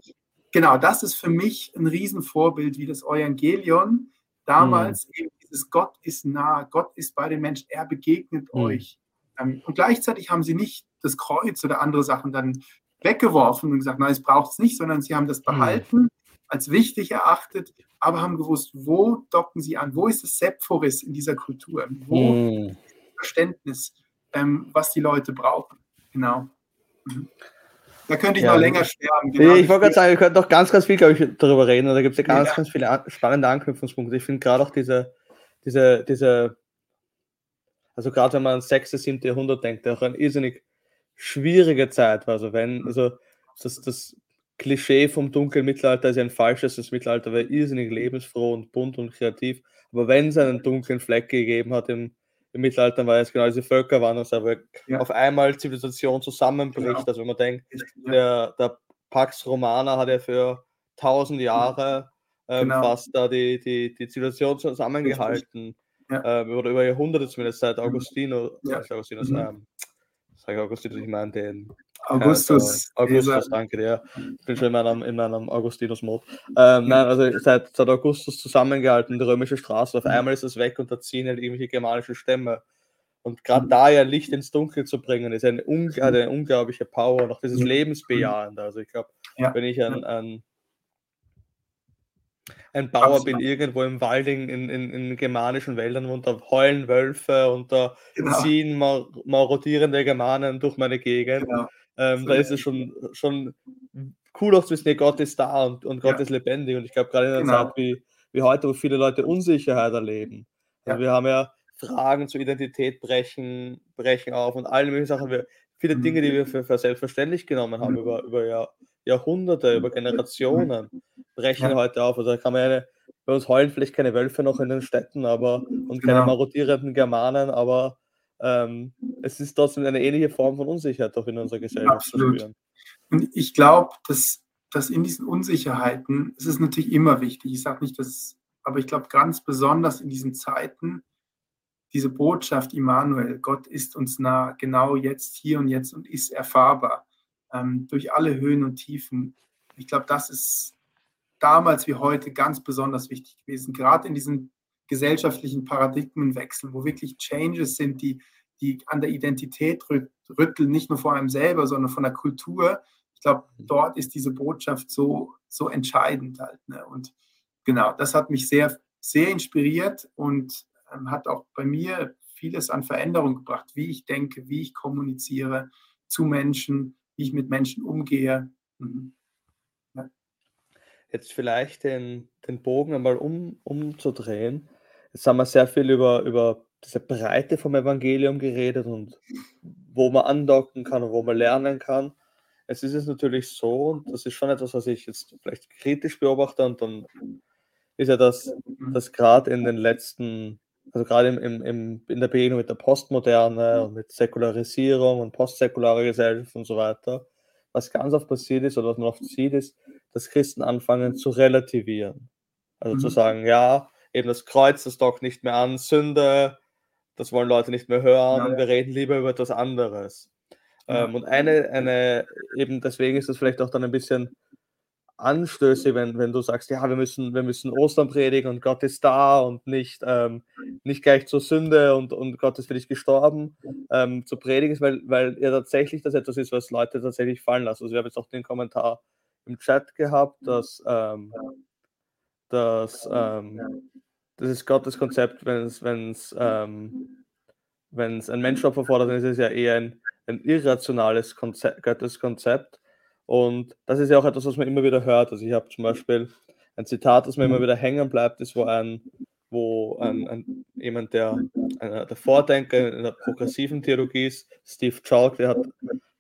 genau, das ist für mich ein Riesenvorbild, wie das Evangelion damals mhm. eben dieses Gott ist nah, Gott ist bei den Menschen, er begegnet mhm. euch. Ähm, und gleichzeitig haben sie nicht das Kreuz oder andere Sachen dann weggeworfen und gesagt, nein, es braucht es nicht, sondern sie haben das mhm. behalten, mhm. als wichtig erachtet, aber haben gewusst, wo docken sie an, wo ist das Sephoris in dieser Kultur, wo mhm. ist das Verständnis, ähm, was die Leute brauchen. Genau. Da könnte ich ja. noch länger sterben. Genau. Ich wollte gerade sagen, wir könnten noch ganz, ganz viel, glaube ich, darüber reden. Da gibt es ja ganz, ja. ganz viele spannende Anknüpfungspunkte. Ich finde gerade auch diese, diese, diese, also gerade wenn man an 6., 7. Jahrhundert denkt, auch eine irrsinnig schwierige Zeit war. Also wenn, also das, das Klischee vom dunklen Mittelalter ist ja ein falsches, das Mittelalter war irrsinnig lebensfroh und bunt und kreativ. Aber wenn es einen dunklen Fleck gegeben hat im im Mittelalter war es genau diese Völkerwanderung, ja. auf einmal Zivilisation zusammenbricht. Genau. Also wenn man denkt, ja. der, der Pax Romana hat ja für tausend Jahre ähm, genau. fast da die, die, die Zivilisation zusammengehalten. Ja. Ähm, oder über Jahrhunderte zumindest seit Augustino, ja. Augustinus, mhm. ähm, sag Augustinus, ich meine den Augustus. Äh, Augustus, danke dir. Ich bin schon in meinem, in meinem Augustinus-Mod. Ähm, nein, also seit, seit Augustus zusammengehalten, die römische Straße. Auf einmal ist es weg und da ziehen halt irgendwelche germanischen Stämme. Und gerade da ja Licht ins Dunkel zu bringen, ist eine, un eine unglaubliche Power und auch dieses Lebensbejahende. Also ich glaube, ja. wenn ich an, an ein Bauer Absolut. bin irgendwo im Wald in, in, in germanischen Wäldern und da heulen Wölfe und da genau. ziehen mar marodierende Germanen durch meine Gegend. Genau. Ähm, da ist es schon, schon cool auch zu wissen, Gott ist da und, und Gott ja. ist lebendig. Und ich glaube, gerade in einer genau. Zeit wie, wie heute, wo viele Leute Unsicherheit erleben. Also ja. Wir haben ja Fragen zur Identität brechen, brechen auf und alle möglichen Sachen. Wir, viele mhm. Dinge, die wir für, für selbstverständlich genommen haben, mhm. über, über Jahr, Jahrhunderte, über Generationen, brechen ja. heute auf. Also da kann man eine, bei uns heulen vielleicht keine Wölfe noch in den Städten, aber und keine genau. marodierenden Germanen, aber ähm, es ist trotzdem eine ähnliche Form von Unsicherheit doch in unserer Gesellschaft Absolut. Und ich glaube, dass, dass in diesen Unsicherheiten, es ist natürlich immer wichtig, ich sage nicht, dass, aber ich glaube ganz besonders in diesen Zeiten, diese Botschaft Immanuel, Gott ist uns nah, genau jetzt, hier und jetzt und ist erfahrbar ähm, durch alle Höhen und Tiefen. Ich glaube, das ist damals wie heute ganz besonders wichtig gewesen, gerade in diesen gesellschaftlichen Paradigmenwechseln, wo wirklich Changes sind, die, die an der Identität rütteln, nicht nur vor einem selber, sondern von der Kultur. Ich glaube, dort ist diese Botschaft so, so entscheidend halt. Ne? Und genau, das hat mich sehr, sehr inspiriert und ähm, hat auch bei mir vieles an Veränderung gebracht, wie ich denke, wie ich kommuniziere zu Menschen, wie ich mit Menschen umgehe. Mhm. Ja. Jetzt vielleicht den, den Bogen einmal um, umzudrehen. Jetzt haben wir sehr viel über, über diese Breite vom Evangelium geredet und wo man andocken kann und wo man lernen kann. Es ist es natürlich so, und das ist schon etwas, was ich jetzt vielleicht kritisch beobachte, und dann ist ja das, dass gerade in den letzten, also gerade im, im, im, in der Begegnung mit der Postmoderne und mit Säkularisierung und postsäkularer Gesellschaft und so weiter, was ganz oft passiert ist oder was man oft sieht, ist, dass Christen anfangen zu relativieren. Also mhm. zu sagen, ja, eben das Kreuz, das dockt nicht mehr an, Sünde, das wollen Leute nicht mehr hören, ja, ja. wir reden lieber über etwas anderes. Ja. Ähm, und eine, eine, eben deswegen ist das vielleicht auch dann ein bisschen anstößig, wenn, wenn du sagst, ja, wir müssen, wir müssen Ostern predigen und Gott ist da und nicht, ähm, nicht gleich zur Sünde und, und Gott ist für dich gestorben, ähm, zu predigen, weil, weil ja tatsächlich das etwas ist, was Leute tatsächlich fallen lassen. Also wir haben jetzt auch den Kommentar im Chat gehabt, dass, ähm, dass ähm, das ist Gottes Konzept, wenn es wenn's, ähm, wenn's ein Menschenopfer fordert, dann ist es ja eher ein, ein irrationales Konzept, Gottes Konzept. Und das ist ja auch etwas, was man immer wieder hört. Also ich habe zum Beispiel ein Zitat, das mir immer wieder hängen bleibt, ist, wo ein, wo ein, ein jemand, der, ein, der Vordenker in der progressiven Theologie ist, Steve Chalk, der hat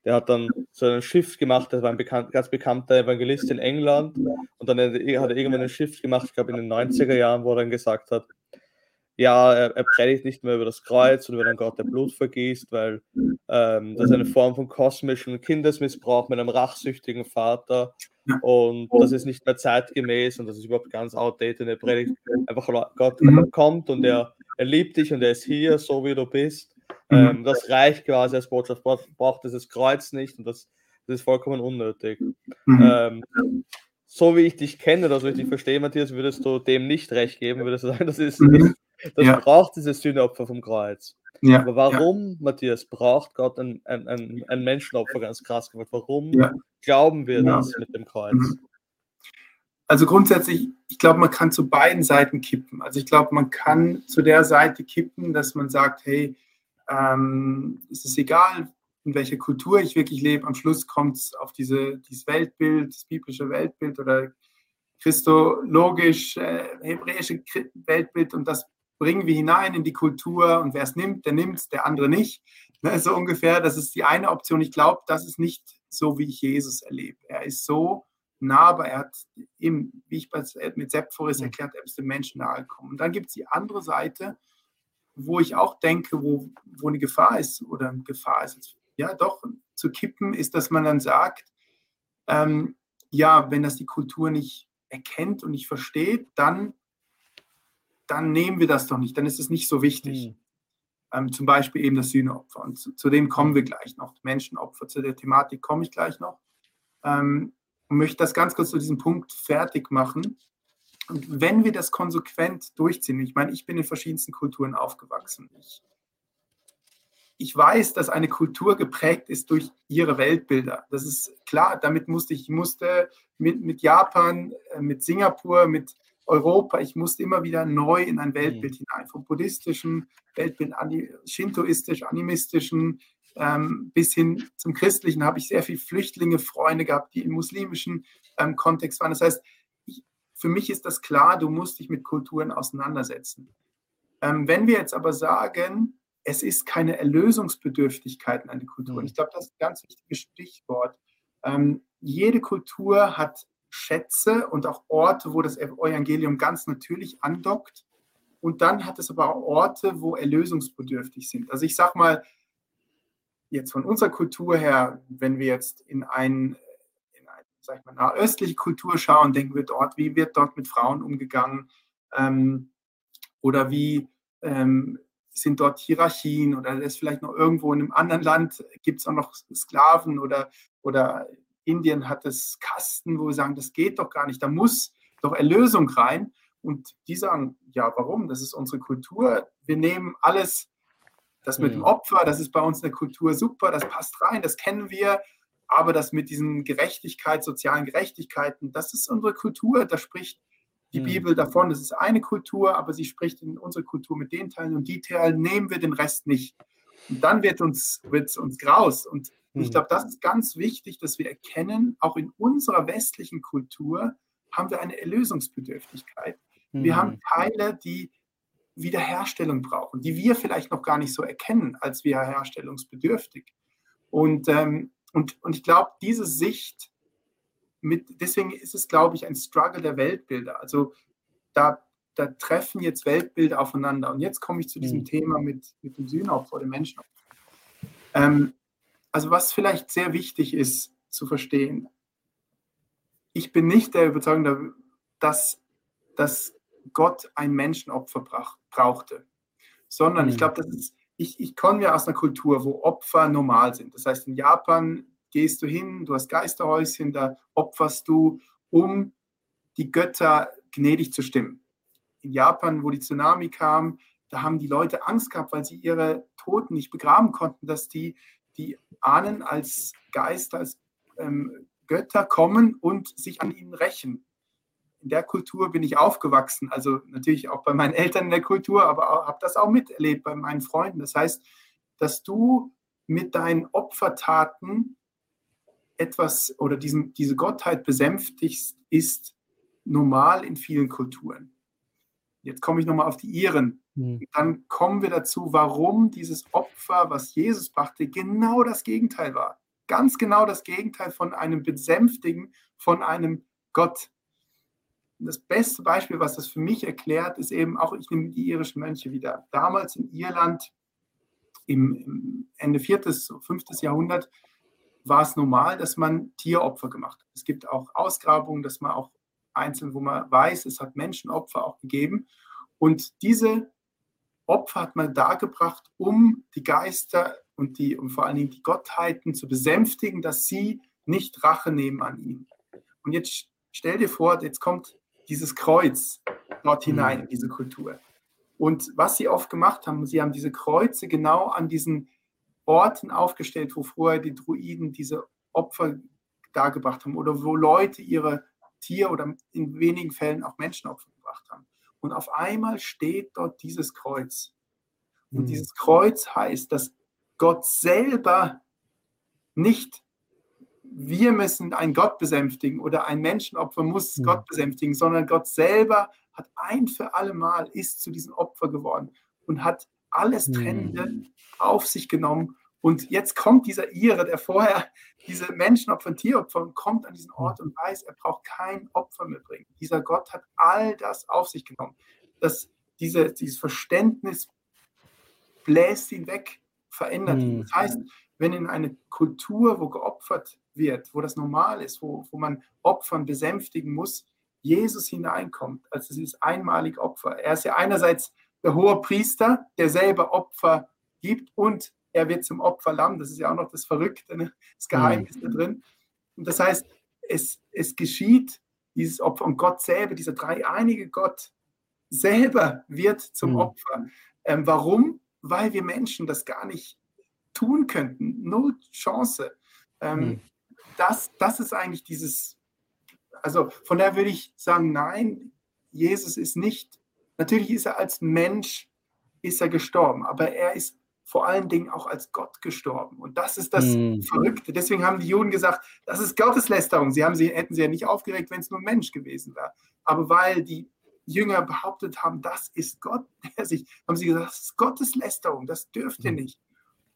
der hat dann so ein Shift gemacht, der war ein bekannt, ganz bekannter Evangelist in England. Und dann hat er irgendwann einen Shift gemacht, ich glaube in den 90er Jahren, wo er dann gesagt hat, ja, er, er, predigt nicht mehr über das Kreuz und über den Gott, der Blut vergießt, weil ähm, das ist eine Form von kosmischem Kindesmissbrauch mit einem rachsüchtigen Vater und das ist nicht mehr zeitgemäß und das ist überhaupt ganz outdated. Er predigt einfach, Gott kommt und er, er liebt dich und er ist hier, so wie du bist Mhm. Ähm, das reicht quasi als Botschaft, braucht dieses Kreuz nicht und das, das ist vollkommen unnötig. Mhm. Ähm, so wie ich dich kenne, oder so wie ich dich verstehe, Matthias, würdest du dem nicht recht geben, würdest du sagen, das ist, mhm. das, (laughs) das ja. braucht dieses Sühneopfer vom Kreuz. Ja. Aber warum, ja. Matthias, braucht Gott ein, ein, ein, ein, Menschenopfer ganz krass gemacht? Warum glauben wir das mit dem Kreuz? Also grundsätzlich, ich glaube, man kann zu beiden Seiten kippen. Also ich glaube, man kann zu der Seite kippen, dass man sagt, hey, ähm, es ist egal, in welcher Kultur ich wirklich lebe, am Schluss kommt es auf diese, dieses Weltbild, das biblische Weltbild oder christologisch, äh, hebräische Weltbild und das bringen wir hinein in die Kultur und wer es nimmt, der nimmt es, der andere nicht. (laughs) Ne, so ungefähr, das ist die eine Option. Ich glaube, das ist nicht so, wie ich Jesus erlebe. Er ist so nah, aber er hat eben, wie ich mit Sepp Forrest erklärt, er ist dem Menschen nahe gekommen. Und dann gibt es die andere Seite, wo ich auch denke, wo, wo eine Gefahr ist oder Gefahr ist, ja doch, zu kippen, ist, dass man dann sagt, ähm, ja, wenn das die Kultur nicht erkennt und nicht versteht, dann, dann nehmen wir das doch nicht, dann ist es nicht so wichtig. Mhm. Ähm, zum Beispiel eben das Sühneopfer. Und zu, zu, dem kommen wir gleich noch. Menschenopfer, zu der Thematik komme ich gleich noch. Ähm, und möchte das ganz kurz zu diesem Punkt fertig machen. Und wenn wir das konsequent durchziehen, ich meine, ich bin in verschiedensten Kulturen aufgewachsen. Ich, ich weiß, dass eine Kultur geprägt ist durch ihre Weltbilder. Das ist klar, damit musste ich, ich musste mit, mit Japan, äh, mit Singapur, mit Europa, ich musste immer wieder neu in ein Weltbild mhm. hinein, vom buddhistischen Weltbild, shintoistisch, animistischen, ähm, bis hin zum christlichen habe ich sehr viele Flüchtlinge, Freunde gehabt, die im muslimischen ähm, Kontext waren. Das heißt, für mich ist das klar, du musst dich mit Kulturen auseinandersetzen. Ähm, wenn wir jetzt aber sagen, es ist keine Erlösungsbedürftigkeit in einer Kultur, mhm. ich glaube, das ist ein ganz wichtiges Stichwort. Ähm, jede Kultur hat Schätze und auch Orte, wo das Evangelium ganz natürlich andockt. Und dann hat es aber auch Orte, wo erlösungsbedürftig sind. Also ich sage mal, jetzt von unserer Kultur her, wenn wir jetzt in ein sag ich mal, nahöstliche Kultur schauen, denken wir dort, wie wird dort mit Frauen umgegangen ähm, oder wie ähm, sind dort Hierarchien oder ist vielleicht noch irgendwo in einem anderen Land gibt es auch noch Sklaven oder, oder Indien hat es Kasten, wo wir sagen, das geht doch gar nicht, da muss doch Erlösung rein. Und die sagen, ja, warum? Das ist unsere Kultur. Wir nehmen alles, das mit dem mhm. Opfer, das ist bei uns in der Kultur super, das passt rein, das kennen wir. Aber das mit diesen Gerechtigkeit, sozialen Gerechtigkeiten, das ist unsere Kultur. Da spricht die mhm. Bibel davon, das ist eine Kultur, aber sie spricht in unserer Kultur mit den Teilen und die Teile nehmen wir den Rest nicht. Und dann wird uns, wird uns graus. Und ich mhm. glaube, das ist ganz wichtig, dass wir erkennen, auch in unserer westlichen Kultur haben wir eine Erlösungsbedürftigkeit. Wir haben mhm. Teile, die Wiederherstellung brauchen, die wir vielleicht noch gar nicht so erkennen als wiederherstellungsbedürftig. Und, ähm, und, und ich glaube, diese Sicht, mit, deswegen ist es, glaube ich, ein Struggle der Weltbilder. Also da, da treffen jetzt Weltbilder aufeinander. Und jetzt komme ich zu diesem mhm. Thema mit, mit dem Sühnopfer, dem Menschenopfer. Ähm, also was vielleicht sehr wichtig ist zu verstehen, ich bin nicht der Überzeugung, dass, dass Gott ein Menschenopfer brauchte, sondern mhm. ich glaube, das ist, ich, ich komme ja aus einer Kultur, wo Opfer normal sind. Das heißt, in Japan gehst du hin, du hast Geisterhäuschen, da opferst du, um die Götter gnädig zu stimmen. In Japan, wo die Tsunami kam, da haben die Leute Angst gehabt, weil sie ihre Toten nicht begraben konnten, dass die, die Ahnen als Geister, als ähm, Götter kommen und sich an ihnen rächen in der Kultur bin ich aufgewachsen. Also natürlich auch bei meinen Eltern in der Kultur, aber habe das auch miterlebt bei meinen Freunden. Das heißt, dass du mit deinen Opfertaten etwas oder diesen, diese Gottheit besänftigst, ist normal in vielen Kulturen. Jetzt komme ich nochmal auf die Iren. Mhm. Dann kommen wir dazu, warum dieses Opfer, was Jesus brachte, genau das Gegenteil war. Ganz genau das Gegenteil von einem Besänftigen, von einem Gott das beste Beispiel, was das für mich erklärt, ist eben auch, ich nehme die irischen Mönche wieder. Damals in Irland im, Ende 4., 5. Jahrhundert war es normal, dass man Tieropfer gemacht hat. Es gibt auch Ausgrabungen, dass man auch einzeln, wo man weiß, es hat Menschenopfer auch gegeben. Und diese Opfer hat man dargebracht, um die Geister und, die, und vor allen Dingen die Gottheiten zu besänftigen, dass sie nicht Rache nehmen an ihnen. Und jetzt stell dir vor, jetzt kommt dieses Kreuz dort hinein mhm. in diese Kultur. Und was sie oft gemacht haben, sie haben diese Kreuze genau an diesen Orten aufgestellt, wo vorher die Druiden diese Opfer dargebracht haben oder wo Leute ihre Tier- oder in wenigen Fällen auch Menschenopfer gebracht haben. Und auf einmal steht dort dieses Kreuz. Und mhm. dieses Kreuz heißt, dass Gott selber nicht wir müssen einen Gott besänftigen oder ein Menschenopfer muss mhm. Gott besänftigen, sondern Gott selber hat ein für alle Mal ist zu diesem Opfer geworden und hat alles mhm. Trennende auf sich genommen. Und jetzt kommt dieser Ire, der vorher diese Menschenopfer und Tieropfer und kommt an diesen Ort und weiß, er braucht kein Opfer mehr bringen. Dieser Gott hat all das auf sich genommen. Das, diese, dieses Verständnis bläst ihn weg, verändert ihn. Mhm. Das heißt, wenn in eine Kultur, wo geopfert wird, wo das normal ist, wo, wo man Opfern besänftigen muss, Jesus hineinkommt als dieses einmalige Opfer. Er ist ja einerseits der hohe Priester, der selber Opfer gibt und er wird zum Opferlamm. Das ist ja auch noch das Verrückte, ne? das Geheimnis mhm. da drin. Und das heißt, es, es geschieht dieses Opfer und Gott selber, dieser dreieinige Gott selber wird zum mhm. Opfer. Ähm, warum? Weil wir Menschen das gar nicht tun könnten. Null Chance. Ähm, mhm. Das, das ist eigentlich dieses, also von daher würde ich sagen, nein, Jesus ist nicht, natürlich ist er als Mensch, ist er gestorben, aber er ist vor allen Dingen auch als Gott gestorben. Und das ist das mm. Verrückte. Deswegen haben die Juden gesagt, das ist Gotteslästerung. Sie, haben sie hätten sie ja nicht aufgeregt, wenn es nur ein Mensch gewesen wäre. Aber weil die Jünger behauptet haben, das ist Gott, (laughs) der sich, haben sie gesagt, das ist Gotteslästerung, das dürft ihr mm. nicht.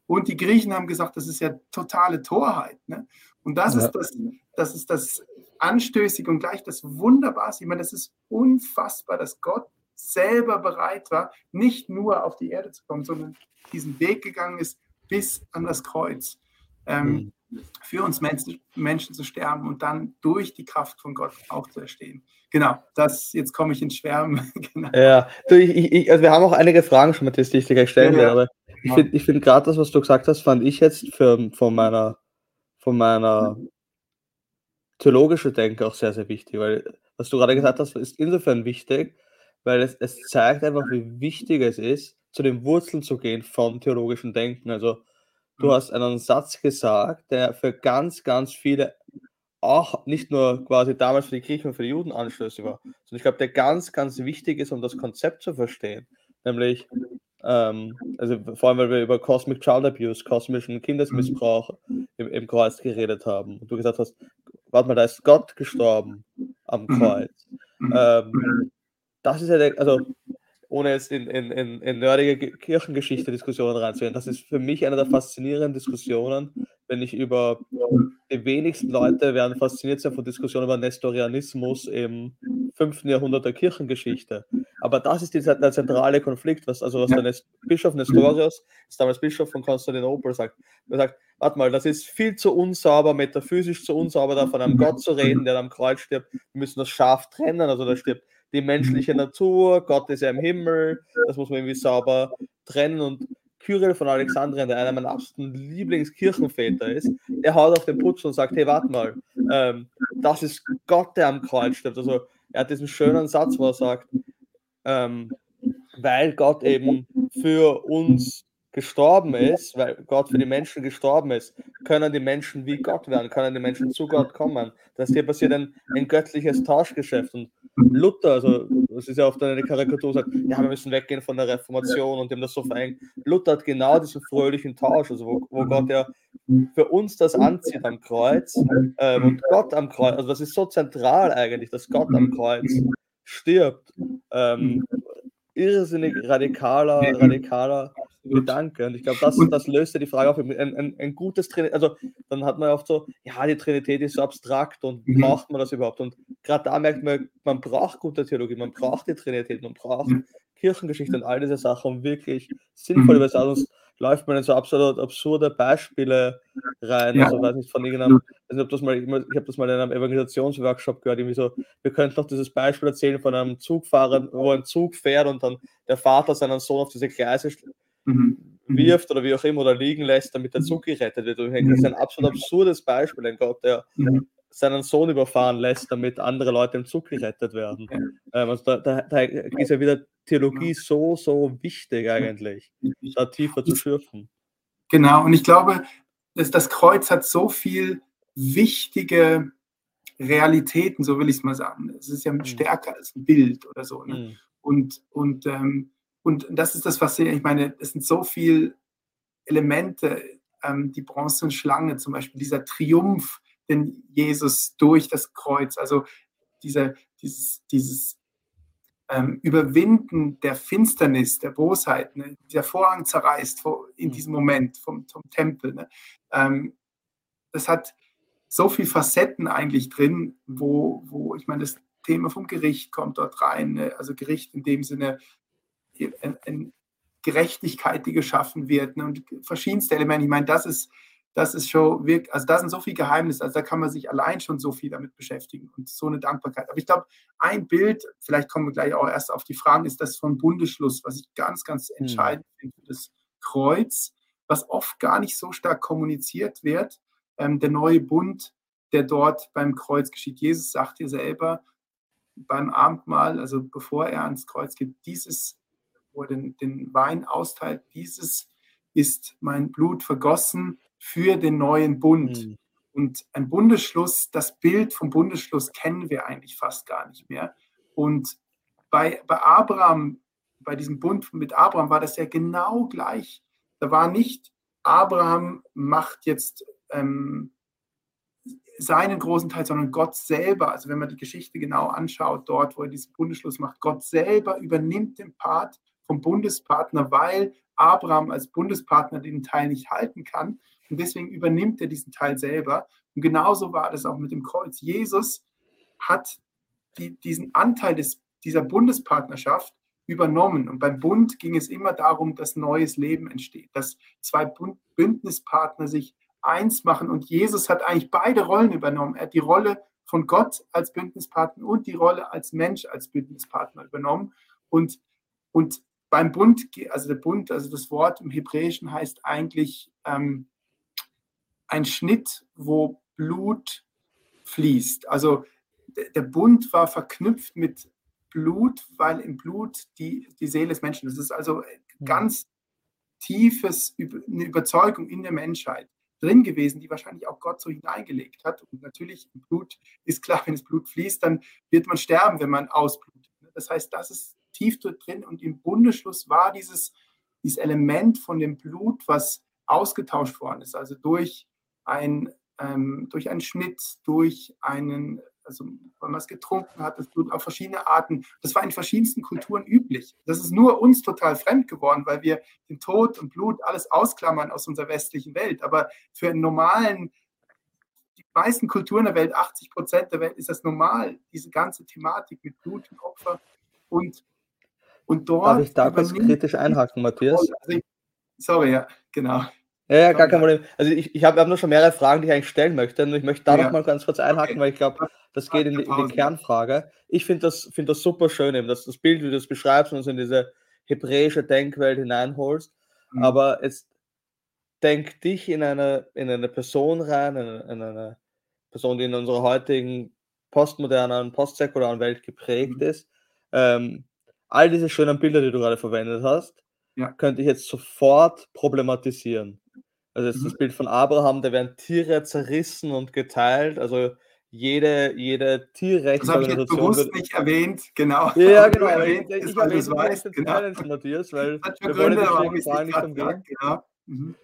Und die Griechen haben gesagt, das ist ja totale Torheit. Ne? Und das, ja. ist das, das ist das Anstößige und gleich das Wunderbarste. Ich meine, das ist unfassbar, dass Gott selber bereit war, nicht nur auf die Erde zu kommen, sondern diesen Weg gegangen ist bis an das Kreuz. Ähm, mhm. Für uns Menschen, Menschen zu sterben und dann durch die Kraft von Gott auch zu erstehen. Genau, das, jetzt komme ich ins Schwärmen. (laughs) genau. Ja, du, ich, ich, also wir haben auch einige Fragen schon mal, die ich dir gleich stellen ja, werde, aber ich finde find gerade das, was du gesagt hast, fand ich jetzt für, von meiner, von meiner theologischen Denke auch sehr, sehr wichtig, weil was du gerade gesagt hast, ist insofern wichtig, weil es, es zeigt einfach, wie wichtig es ist, zu den Wurzeln zu gehen vom theologischen Denken. Also du mhm. hast einen Satz gesagt, der für ganz, ganz viele auch nicht nur quasi damals für die Griechen und für die Juden anstößig war, sondern ich glaube, der ganz, ganz wichtig ist, um das Konzept zu verstehen. Nämlich, ähm, also vor allem, weil wir über Cosmic Child Abuse, kosmischen Kindesmissbrauch im, im Kreuz geredet haben. Und du gesagt hast, warte mal, da ist Gott gestorben am mhm. Kreuz. Ähm, das ist ja der, also ohne jetzt in, in, in, in nerdige Kirchengeschichte-Diskussionen reinzugehen, das ist für mich eine der faszinierenden Diskussionen, wenn ich über die wenigsten Leute werden fasziniert sein von Diskussionen über Nestorianismus im 5. Jahrhundert der Kirchengeschichte. Aber das ist dieser, der zentrale Konflikt, was, also was der Nest Bischof Nestorius, ist damals Bischof von Konstantinopel, sagt. Er sagt, warte mal, das ist viel zu unsauber, metaphysisch zu unsauber, da von einem Gott zu reden, der am Kreuz stirbt. Wir müssen das scharf trennen, also da stirbt die menschliche Natur, Gott ist ja im Himmel, das muss man irgendwie sauber trennen und Kyrill von Alexandrien, der einer meiner absoluten Lieblingskirchenväter ist, der haut auf den Putz und sagt, hey, warte mal, ähm, das ist Gott, der am Kreuz stirbt. Also er hat diesen schönen Satz, wo er sagt, ähm, weil Gott eben für uns gestorben ist, weil Gott für die Menschen gestorben ist, können die Menschen wie Gott werden, können die Menschen zu Gott kommen. Das hier passiert ein, ein göttliches Tauschgeschäft. Und Luther, also das ist ja oft eine Karikatur, sagt, ja, wir müssen weggehen von der Reformation und dem das so verengt. Luther hat genau diesen fröhlichen Tausch, also wo, wo Gott ja für uns das anzieht am Kreuz ähm, und Gott am Kreuz, also das ist so zentral eigentlich, dass Gott am Kreuz stirbt. Ähm, irrsinnig radikaler, radikaler Gedanke. Und ich glaube, das, das löst ja die Frage auf. Ein, ein, ein gutes Trinität, also dann hat man oft so, ja, die Trinität ist so abstrakt und mhm. braucht man das überhaupt? Und gerade da merkt man, man braucht gute Theologie, man braucht die Trinität, man braucht mhm. Kirchengeschichte und all diese Sachen, um wirklich sinnvoll mhm. sonst läuft man in so absolut absurde Beispiele rein. Ja. Also weiß nicht von irgendeinem, also ob das mal, ich habe das mal in einem Evangelisationsworkshop gehört, irgendwie so, wir könnten noch dieses Beispiel erzählen von einem Zugfahrer, wo ein Zug fährt und dann der Vater seinen Sohn auf diese Gleise mhm. wirft oder wie auch immer oder liegen lässt, damit der Zug gerettet wird. Denke, das ist ein absolut absurdes Beispiel, ein Gott, der mhm. seinen Sohn überfahren lässt, damit andere Leute im Zug gerettet werden. Ähm, also da, da, da, ist ja wieder Theologie so, so wichtig eigentlich, da tiefer zu schürfen. Genau, und ich glaube, dass das Kreuz hat so viel wichtige Realitäten, so will ich es mal sagen. Es ist ja mhm. stärker als ein Bild oder so. Ne? Mhm. Und, und ähm, und das ist das, was ich meine, es sind so viele Elemente, ähm, die bronzene Schlange zum Beispiel, dieser Triumph, den Jesus durch das Kreuz, also dieser, dieses, dieses ähm, Überwinden der Finsternis, der Bosheit, ne? dieser Vorhang zerreißt in diesem Moment vom, vom Tempel. Ne? Ähm, das hat so viele Facetten eigentlich drin, wo, wo ich meine, das Thema vom Gericht kommt dort rein, ne? also Gericht in dem Sinne, eine Gerechtigkeit, die geschaffen wird ne, und verschiedenste Elemente. Ich meine, das ist, das ist schon wirklich, also da sind so viele Geheimnisse, also da kann man sich allein schon so viel damit beschäftigen und so eine Dankbarkeit. Aber ich glaube, ein Bild, vielleicht kommen wir gleich auch erst auf die Fragen, ist das von Bundesschluss, was ich ganz, ganz hm. entscheidend mhm. finde, das Kreuz, was oft gar nicht so stark kommuniziert wird. Ähm, der neue Bund, der dort beim Kreuz geschieht. Jesus sagt dir selber beim Abendmahl, also bevor er ans Kreuz geht, dieses wo er den, den Wein austeilt, dieses ist mein Blut vergossen für den neuen Bund. Mhm. Und ein Bundesschluss, das Bild vom Bundesschluss kennen wir eigentlich fast gar nicht mehr. Und bei, bei Abraham, bei diesem Bund mit Abraham war das ja genau gleich. Da war nicht, Abraham macht jetzt ähm, seinen großen Teil, sondern Gott selber. Also wenn man die Geschichte genau anschaut, dort, wo er diesen Bundesschluss macht, Gott selber übernimmt den Part vom Bundespartner, weil Abraham als Bundespartner den Teil nicht halten kann. Und deswegen übernimmt er diesen Teil selber. Und genauso war das auch mit dem Kreuz. Jesus hat die, diesen Anteil des, dieser Bundespartnerschaft übernommen. Und beim Bund ging es immer darum, dass neues Leben entsteht, dass zwei Bündnispartner sich eins machen. Und Jesus hat eigentlich beide Rollen übernommen. Er hat die Rolle von Gott als Bündnispartner und die Rolle als Mensch als Bündnispartner übernommen. Und, und beim Bund, also der Bund, also das Wort im Hebräischen heißt eigentlich ähm, ein Schnitt, wo Blut fließt. Also der Bund war verknüpft mit Blut, weil im Blut die, die Seele des Menschen, das ist also ganz tiefes, eine Überzeugung in der Menschheit drin gewesen, die wahrscheinlich auch Gott so hineingelegt hat. Und natürlich Blut ist klar, wenn das Blut fließt, dann wird man sterben, wenn man ausblutet. Das heißt, das ist tief drin und im Bundesschluss war dieses, dieses Element von dem Blut, was ausgetauscht worden ist, also durch, ein, ähm, durch einen Schnitt, durch einen also wenn man es getrunken hat, das Blut auf verschiedene Arten. Das war in verschiedensten Kulturen üblich. Das ist nur uns total fremd geworden, weil wir den Tod und Blut alles ausklammern aus unserer westlichen Welt. Aber für einen normalen, die meisten Kulturen der Welt, 80 Prozent der Welt, ist das normal, diese ganze Thematik mit Blut und Opfer. Und, und dort. Darf ich da kurz kritisch einhaken, Matthias? Also ich, sorry, ja, genau. Ja, ja, gar kein Problem. Also ich, ich habe hab noch schon mehrere Fragen, die ich eigentlich stellen möchte. Und ich möchte da ja. noch mal ganz kurz einhaken, okay. weil ich glaube, das geht in die, in die Kernfrage. Ich finde das, find das super schön, eben, dass das Bild, wie du es beschreibst, uns in diese hebräische Denkwelt hineinholst. Mhm. Aber jetzt denk dich in eine, in eine Person rein, in, in eine Person, die in unserer heutigen postmodernen, postsäkularen Welt geprägt mhm. ist. Ähm, all diese schönen Bilder, die du gerade verwendet hast, ja. könnte ich jetzt sofort problematisieren. Also jetzt mhm. das Bild von Abraham, da werden Tiere zerrissen und geteilt. Also jede, jede Tierrechtsorganisation. Das habe ich jetzt bewusst nicht erwähnt, genau. Ja, (laughs) genau. Erwähnt, ich, ich erwähne das weißt, genau. Matthias, weil wir Gründe, wollen die Fragen nicht umgehen. Genau. Mhm.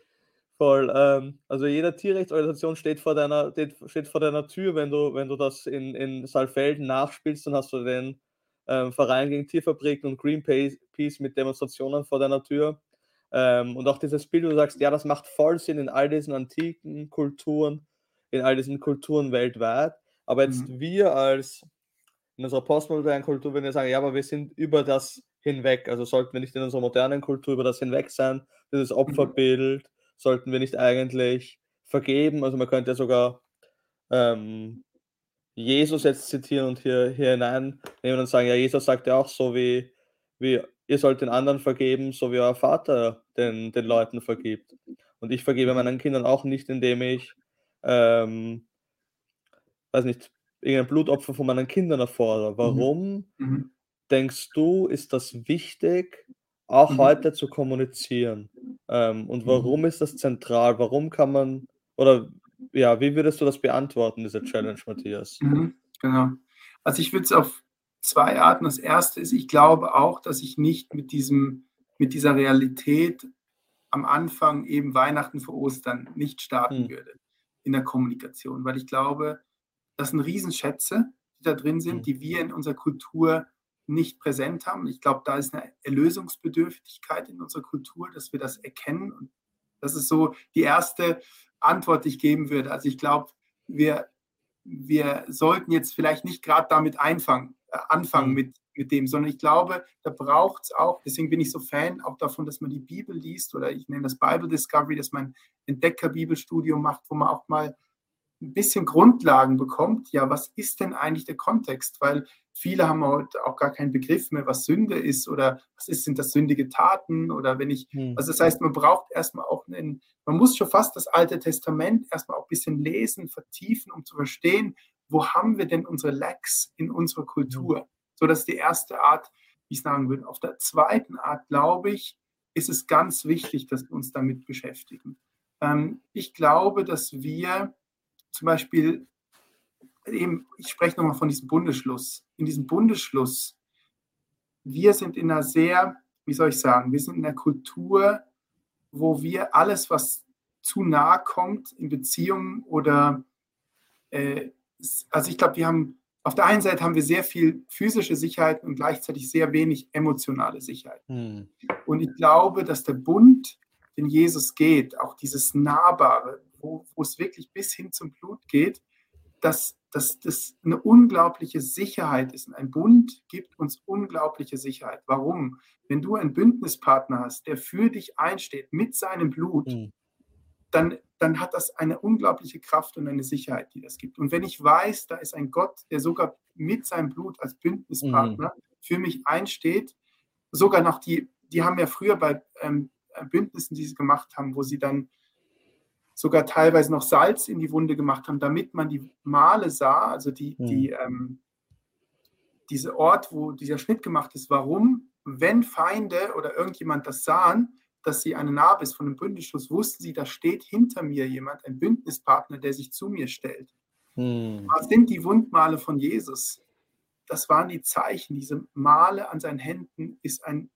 Voll. Ähm, also jede Tierrechtsorganisation steht vor deiner, steht vor deiner Tür, wenn du, wenn du das in, in Saalfelden nachspielst, dann hast du den ähm, Verein gegen Tierfabriken und Greenpeace mit Demonstrationen vor deiner Tür. Ähm, und auch dieses Bild, wo du sagst, ja, das macht voll Sinn in all diesen antiken Kulturen, in all diesen Kulturen weltweit. Aber jetzt mhm. wir als in unserer postmodernen Kultur, wenn wir sagen, ja, aber wir sind über das hinweg, also sollten wir nicht in unserer modernen Kultur über das hinweg sein, dieses mhm. Opferbild, sollten wir nicht eigentlich vergeben, also man könnte ja sogar ähm, Jesus jetzt zitieren und hier, hier hineinnehmen und sagen, ja, Jesus sagt ja auch so wie, wie ihr sollt den anderen vergeben, so wie euer Vater den, den Leuten vergibt. Und ich vergebe meinen Kindern auch nicht, indem ich, ähm, weiß nicht, irgendein Blutopfer von meinen Kindern erfordere. Mhm. Warum mhm. denkst du, ist das wichtig, auch mhm. heute zu kommunizieren? Ähm, und mhm. warum ist das zentral? Warum kann man, oder ja, wie würdest du das beantworten, diese Challenge, Matthias? Mhm, genau. Also ich würde es auf zwei Arten. Das erste ist, ich glaube auch, dass ich nicht mit diesem, mit dieser Realität am Anfang eben Weihnachten vor Ostern nicht starten mhm. würde in der Kommunikation, weil ich glaube, das sind Riesenschätze, die da drin sind, mhm. die wir in unserer Kultur nicht präsent haben. Ich glaube, da ist eine Erlösungsbedürftigkeit in unserer Kultur, dass wir das erkennen. Und das ist so die erste Antwort ich geben würde. Also ich glaube, wir, wir sollten jetzt vielleicht nicht gerade damit einfangen, äh, anfangen mhm. mit, mit dem, sondern ich glaube, da braucht es auch, deswegen bin ich so Fan auch davon, dass man die Bibel liest oder ich nenne das Bible Discovery, dass man Entdecker-Bibelstudium macht, wo man auch mal ein bisschen Grundlagen bekommt, ja, was ist denn eigentlich der Kontext? Weil viele haben heute auch gar keinen Begriff mehr, was Sünde ist oder was ist, sind das sündige Taten oder wenn ich, hm. also das heißt, man braucht erstmal auch einen, man muss schon fast das Alte Testament erstmal auch ein bisschen lesen, vertiefen, um zu verstehen, wo haben wir denn unsere Lacks in unserer Kultur? Hm. So, das ist die erste Art, wie ich sagen würde. Auf der zweiten Art, glaube ich, ist es ganz wichtig, dass wir uns damit beschäftigen. Ähm, ich glaube, dass wir zum Beispiel, eben, ich spreche nochmal von diesem Bundesschluss. In diesem Bundesschluss wir sind in einer sehr, wie soll ich sagen, wir sind in einer Kultur, wo wir alles, was zu nahe kommt in Beziehungen oder, äh, also ich glaube, wir haben, auf der einen Seite haben wir sehr viel physische Sicherheit und gleichzeitig sehr wenig emotionale Sicherheit. Hm. Und ich glaube, dass der Bund, den Jesus geht, auch dieses Nahbare, wo, wo es wirklich bis hin zum Blut geht, dass, dass das eine unglaubliche Sicherheit ist. ein Bund gibt uns unglaubliche Sicherheit. Warum? Wenn du einen Bündnispartner hast, der für dich einsteht mit seinem Blut, mhm. dann, dann hat das eine unglaubliche Kraft und eine Sicherheit, die das gibt. Und wenn ich weiß, da ist ein Gott, der sogar mit seinem Blut als Bündnispartner mhm. für mich einsteht, sogar noch die, die haben ja früher bei ähm, Bündnissen, die sie gemacht haben, wo sie dann sogar teilweise noch Salz in die Wunde gemacht haben, damit man die Male sah, also die, mhm. die, ähm, diese Ort, wo dieser Schnitt gemacht ist. Warum? Wenn Feinde oder irgendjemand das sahen, dass sie eine Narbe ist von einem Bündnisschluss, wussten sie, da steht hinter mir jemand, ein Bündnispartner, der sich zu mir stellt. Mhm. Was sind die Wundmale von Jesus? Das waren die Zeichen. Diese Male an seinen Händen ist ein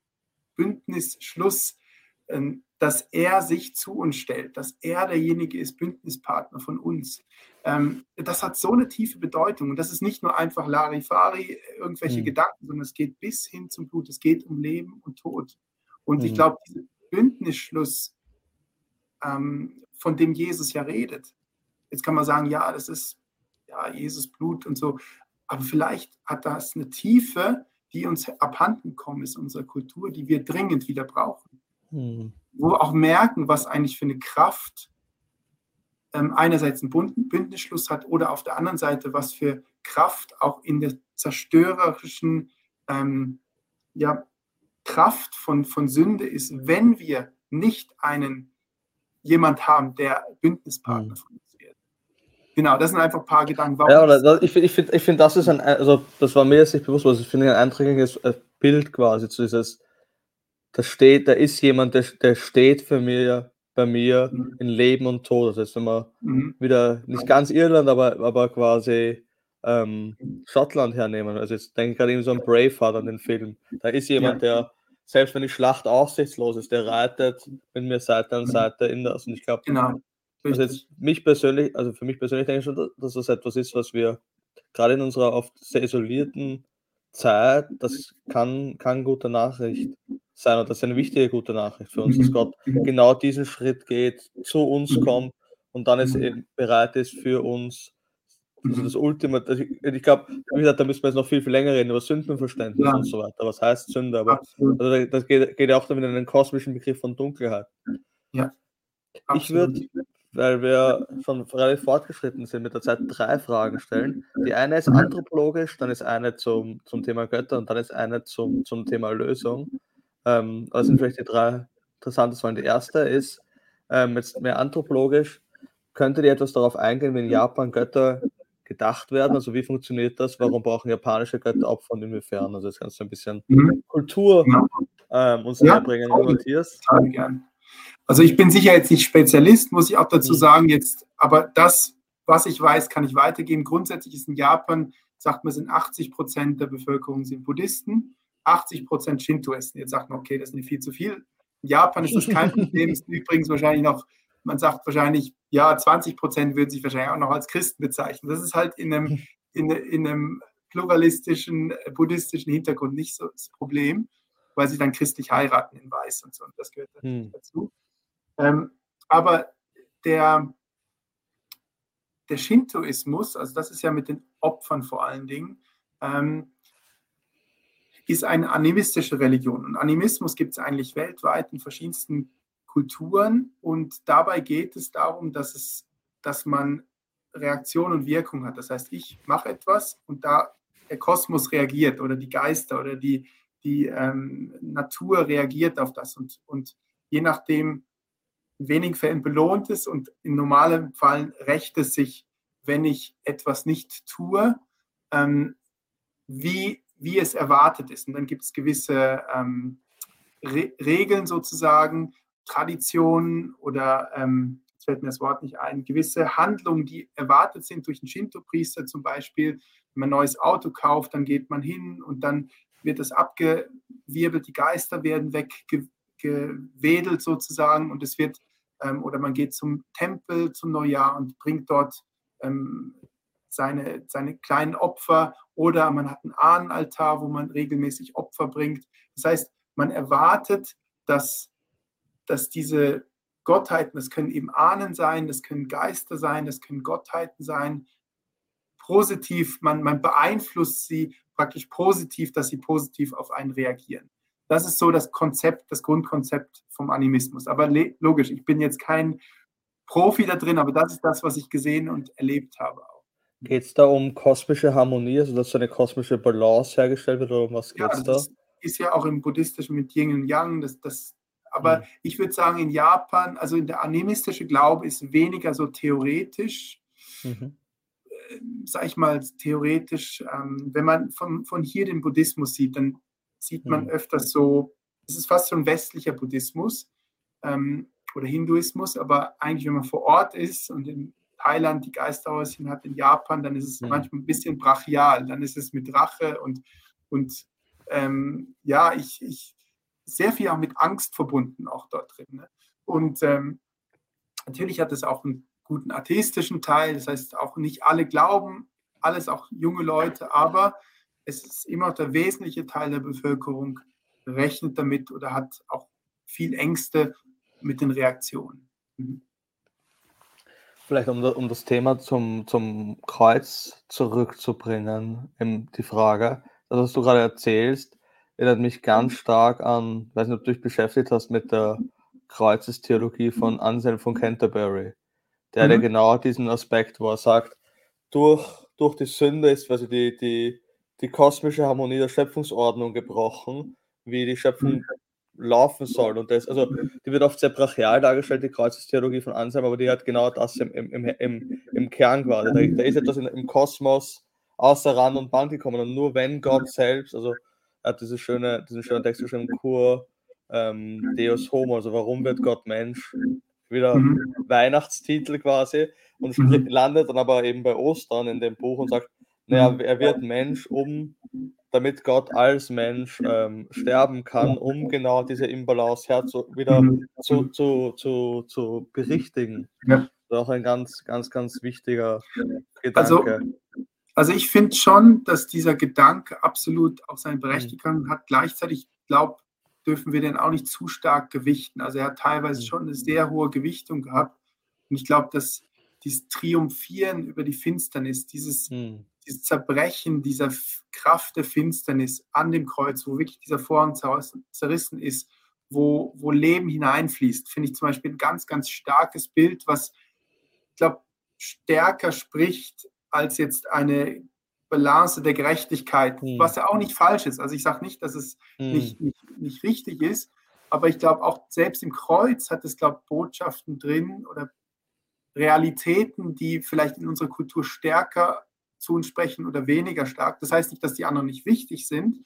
Bündnisschluss, ähm, dass er sich zu uns stellt, dass er derjenige ist, Bündnispartner von uns. Ähm, das hat so eine tiefe Bedeutung. Und das ist nicht nur einfach Larifari, irgendwelche mhm. Gedanken, sondern es geht bis hin zum Blut. Es geht um Leben und Tod. Und mhm. ich glaube, dieser Bündnisschluss, ähm, von dem Jesus ja redet, jetzt kann man sagen, ja, das ist ja Jesus Blut und so. Aber vielleicht hat das eine Tiefe, die uns abhanden gekommen ist, unserer Kultur, die wir dringend wieder brauchen. Mhm. Wo wir auch merken, was eigentlich für eine Kraft ähm, einerseits ein Bündnisschluss hat oder auf der anderen Seite, was für Kraft auch in der zerstörerischen ähm, ja, Kraft von, von Sünde ist, wenn wir nicht einen jemand haben, der Bündnispartner mhm. von uns wird. Genau, das sind einfach ein paar Gedanken. Warum ja, das, ich finde, ich find, ich find, das ist ein, also das war mir jetzt nicht bewusst, was ich finde, ein einträgliches äh, Bild quasi zu dieses da steht, da ist jemand, der, der steht für mir, bei mir mhm. in Leben und Tod. Das heißt, wenn wir mhm. wieder nicht ganz Irland, aber, aber quasi ähm, Schottland hernehmen. Also jetzt denke ich gerade eben so an Braveheart an den Film. Da ist jemand, ja. der, selbst wenn die Schlacht aussichtslos ist, der reitet mit mir Seite an mhm. Seite in das. Und ich glaube, genau. also jetzt mich persönlich, also für mich persönlich denke ich schon, dass das etwas ist, was wir gerade in unserer oft sehr isolierten Zeit, das kann, kann gute Nachricht sein und das ist eine wichtige gute Nachricht für uns, dass. Gott genau diesen Schritt geht, zu uns kommt und dann es mhm. eben bereit ist für uns. Also das Ultima, also ich, ich glaube, wie gesagt, da müssen wir jetzt noch viel, viel länger reden über Sündenverständnis ja. und so weiter. Was heißt Sünde? Aber also das geht, ja auch damit in den kosmischen Begriff von Dunkelheit. Ja. Absolut. Ich würde, weil wir schon relativ fortgeschritten sind mit der Zeit, drei Fragen stellen. Die eine ist anthropologisch, dann ist eine zum, zum Thema Götter und dann ist eine zum, zum Thema Lösung. Ähm, das sind vielleicht die drei interessanten Fragen. Die erste ist, ähm, jetzt mehr anthropologisch, könntet ihr etwas darauf eingehen, wie in Japan Götter gedacht werden? Also wie funktioniert das? Warum brauchen japanische Götter Opfer und inwiefern? Also das kannst du ein bisschen mhm. Kultur ähm, uns ja, bringen, Matthias. Also ich bin sicher jetzt nicht Spezialist, muss ich auch dazu sagen jetzt, aber das, was ich weiß, kann ich weitergeben. Grundsätzlich ist in Japan, sagt man, sind 80 Prozent der Bevölkerung sind Buddhisten 80 Prozent Shintoisten. Jetzt sagt man, okay, das ist nicht viel zu viel. In Japan ist das kein Problem. Ist übrigens wahrscheinlich noch, man sagt wahrscheinlich, ja, 20 Prozent würden sich wahrscheinlich auch noch als Christen bezeichnen. Das ist halt in einem, in, in einem pluralistischen, buddhistischen Hintergrund nicht so das Problem, weil sie dann christlich heiraten in Weiß und so. Und das gehört hm. dazu. Ähm, aber der, der Shintoismus, also das ist ja mit den Opfern vor allen Dingen, ähm, ist eine animistische Religion. Und Animismus gibt es eigentlich weltweit in verschiedensten Kulturen. Und dabei geht es darum, dass, es, dass man Reaktion und Wirkung hat. Das heißt, ich mache etwas und da der Kosmos reagiert oder die Geister oder die, die ähm, Natur reagiert auf das. Und, und je nachdem, in wenigen Fällen belohnt es und in normalen Fällen rächt es sich, wenn ich etwas nicht tue, ähm, wie wie es erwartet ist. Und dann gibt es gewisse ähm, Re Regeln sozusagen, Traditionen oder, ähm, jetzt fällt mir das Wort nicht ein, gewisse Handlungen, die erwartet sind durch einen Shinto-Priester zum Beispiel. Wenn man ein neues Auto kauft, dann geht man hin und dann wird das abgewirbelt, die Geister werden weggewedelt sozusagen und es wird, ähm, oder man geht zum Tempel zum Neujahr und bringt dort ähm, seine, seine kleinen Opfer oder man hat einen Ahnenaltar, wo man regelmäßig Opfer bringt. Das heißt, man erwartet, dass, dass diese Gottheiten, das können eben Ahnen sein, das können Geister sein, das können Gottheiten sein, positiv, man, man beeinflusst sie praktisch positiv, dass sie positiv auf einen reagieren. Das ist so das Konzept, das Grundkonzept vom Animismus. Aber logisch, ich bin jetzt kein Profi da drin, aber das ist das, was ich gesehen und erlebt habe. Geht es da um kosmische Harmonie, also dass so eine kosmische Balance hergestellt wird, oder um was geht es ja, da? Das ist ja auch im Buddhistischen mit Yin und Yang. Das, das, aber mhm. ich würde sagen, in Japan, also in der animistische Glaube ist weniger so theoretisch, mhm. äh, sag ich mal, theoretisch. Ähm, wenn man von, von hier den Buddhismus sieht, dann sieht man mhm. öfters so, es ist fast so ein westlicher Buddhismus ähm, oder Hinduismus, aber eigentlich, wenn man vor Ort ist und im Thailand die Geisterhäuschen hat, in Japan, dann ist es mhm. manchmal ein bisschen brachial. Dann ist es mit Rache und, und ähm, ja, ich, ich sehr viel auch mit Angst verbunden, auch dort drin. Ne? Und ähm, natürlich hat es auch einen guten atheistischen Teil, das heißt auch nicht alle glauben, alles auch junge Leute, aber es ist immer noch der wesentliche Teil der Bevölkerung rechnet damit oder hat auch viel Ängste mit den Reaktionen. Mhm. Vielleicht um, um das Thema zum, zum Kreuz zurückzubringen, die Frage, das, was du gerade erzählst, erinnert mich ganz stark an, weiß nicht, ob du dich beschäftigt hast mit der Kreuzestheologie von Anselm von Canterbury. Der mhm. genau diesen Aspekt, wo er sagt, durch, durch die Sünde ist quasi die, die, die kosmische Harmonie der Schöpfungsordnung gebrochen, wie die Schöpfung mhm laufen soll. Und das, also die wird oft sehr brachial dargestellt, die Kreuzestheologie von Anselm, aber die hat genau das im, im, im, im Kern quasi. Da, da ist etwas in, im Kosmos außer Rand und Band gekommen. Und nur wenn Gott selbst, also er hat diese schöne, diesen schönen Text geschrieben, Kur ähm, Deus Homo, also warum wird Gott Mensch? Wieder mhm. Weihnachtstitel quasi und mhm. landet dann aber eben bei Ostern in dem Buch und sagt, naja, er wird Mensch, um damit Gott als Mensch ähm, sterben kann, um genau diese Imbalance herzu, wieder mhm. zu, zu, zu, zu berichtigen. Ja. Das ist auch ein ganz, ganz, ganz wichtiger Gedanke. Also, also ich finde schon, dass dieser Gedanke absolut auch seine Berechtigung mhm. hat. Gleichzeitig glaube dürfen wir den auch nicht zu stark gewichten. Also er hat teilweise mhm. schon eine sehr hohe Gewichtung gehabt. Und ich glaube, dass dieses Triumphieren über die Finsternis, dieses, mhm dieses Zerbrechen dieser Kraft der Finsternis an dem Kreuz, wo wirklich dieser Vorhang zerrissen ist, wo, wo Leben hineinfließt, finde ich zum Beispiel ein ganz, ganz starkes Bild, was, ich glaube, stärker spricht als jetzt eine Balance der Gerechtigkeit, mhm. was ja auch nicht falsch ist. Also ich sage nicht, dass es mhm. nicht, nicht, nicht richtig ist, aber ich glaube auch selbst im Kreuz hat es, glaube ich, Botschaften drin oder Realitäten, die vielleicht in unserer Kultur stärker zu uns sprechen oder weniger stark. Das heißt nicht, dass die anderen nicht wichtig sind.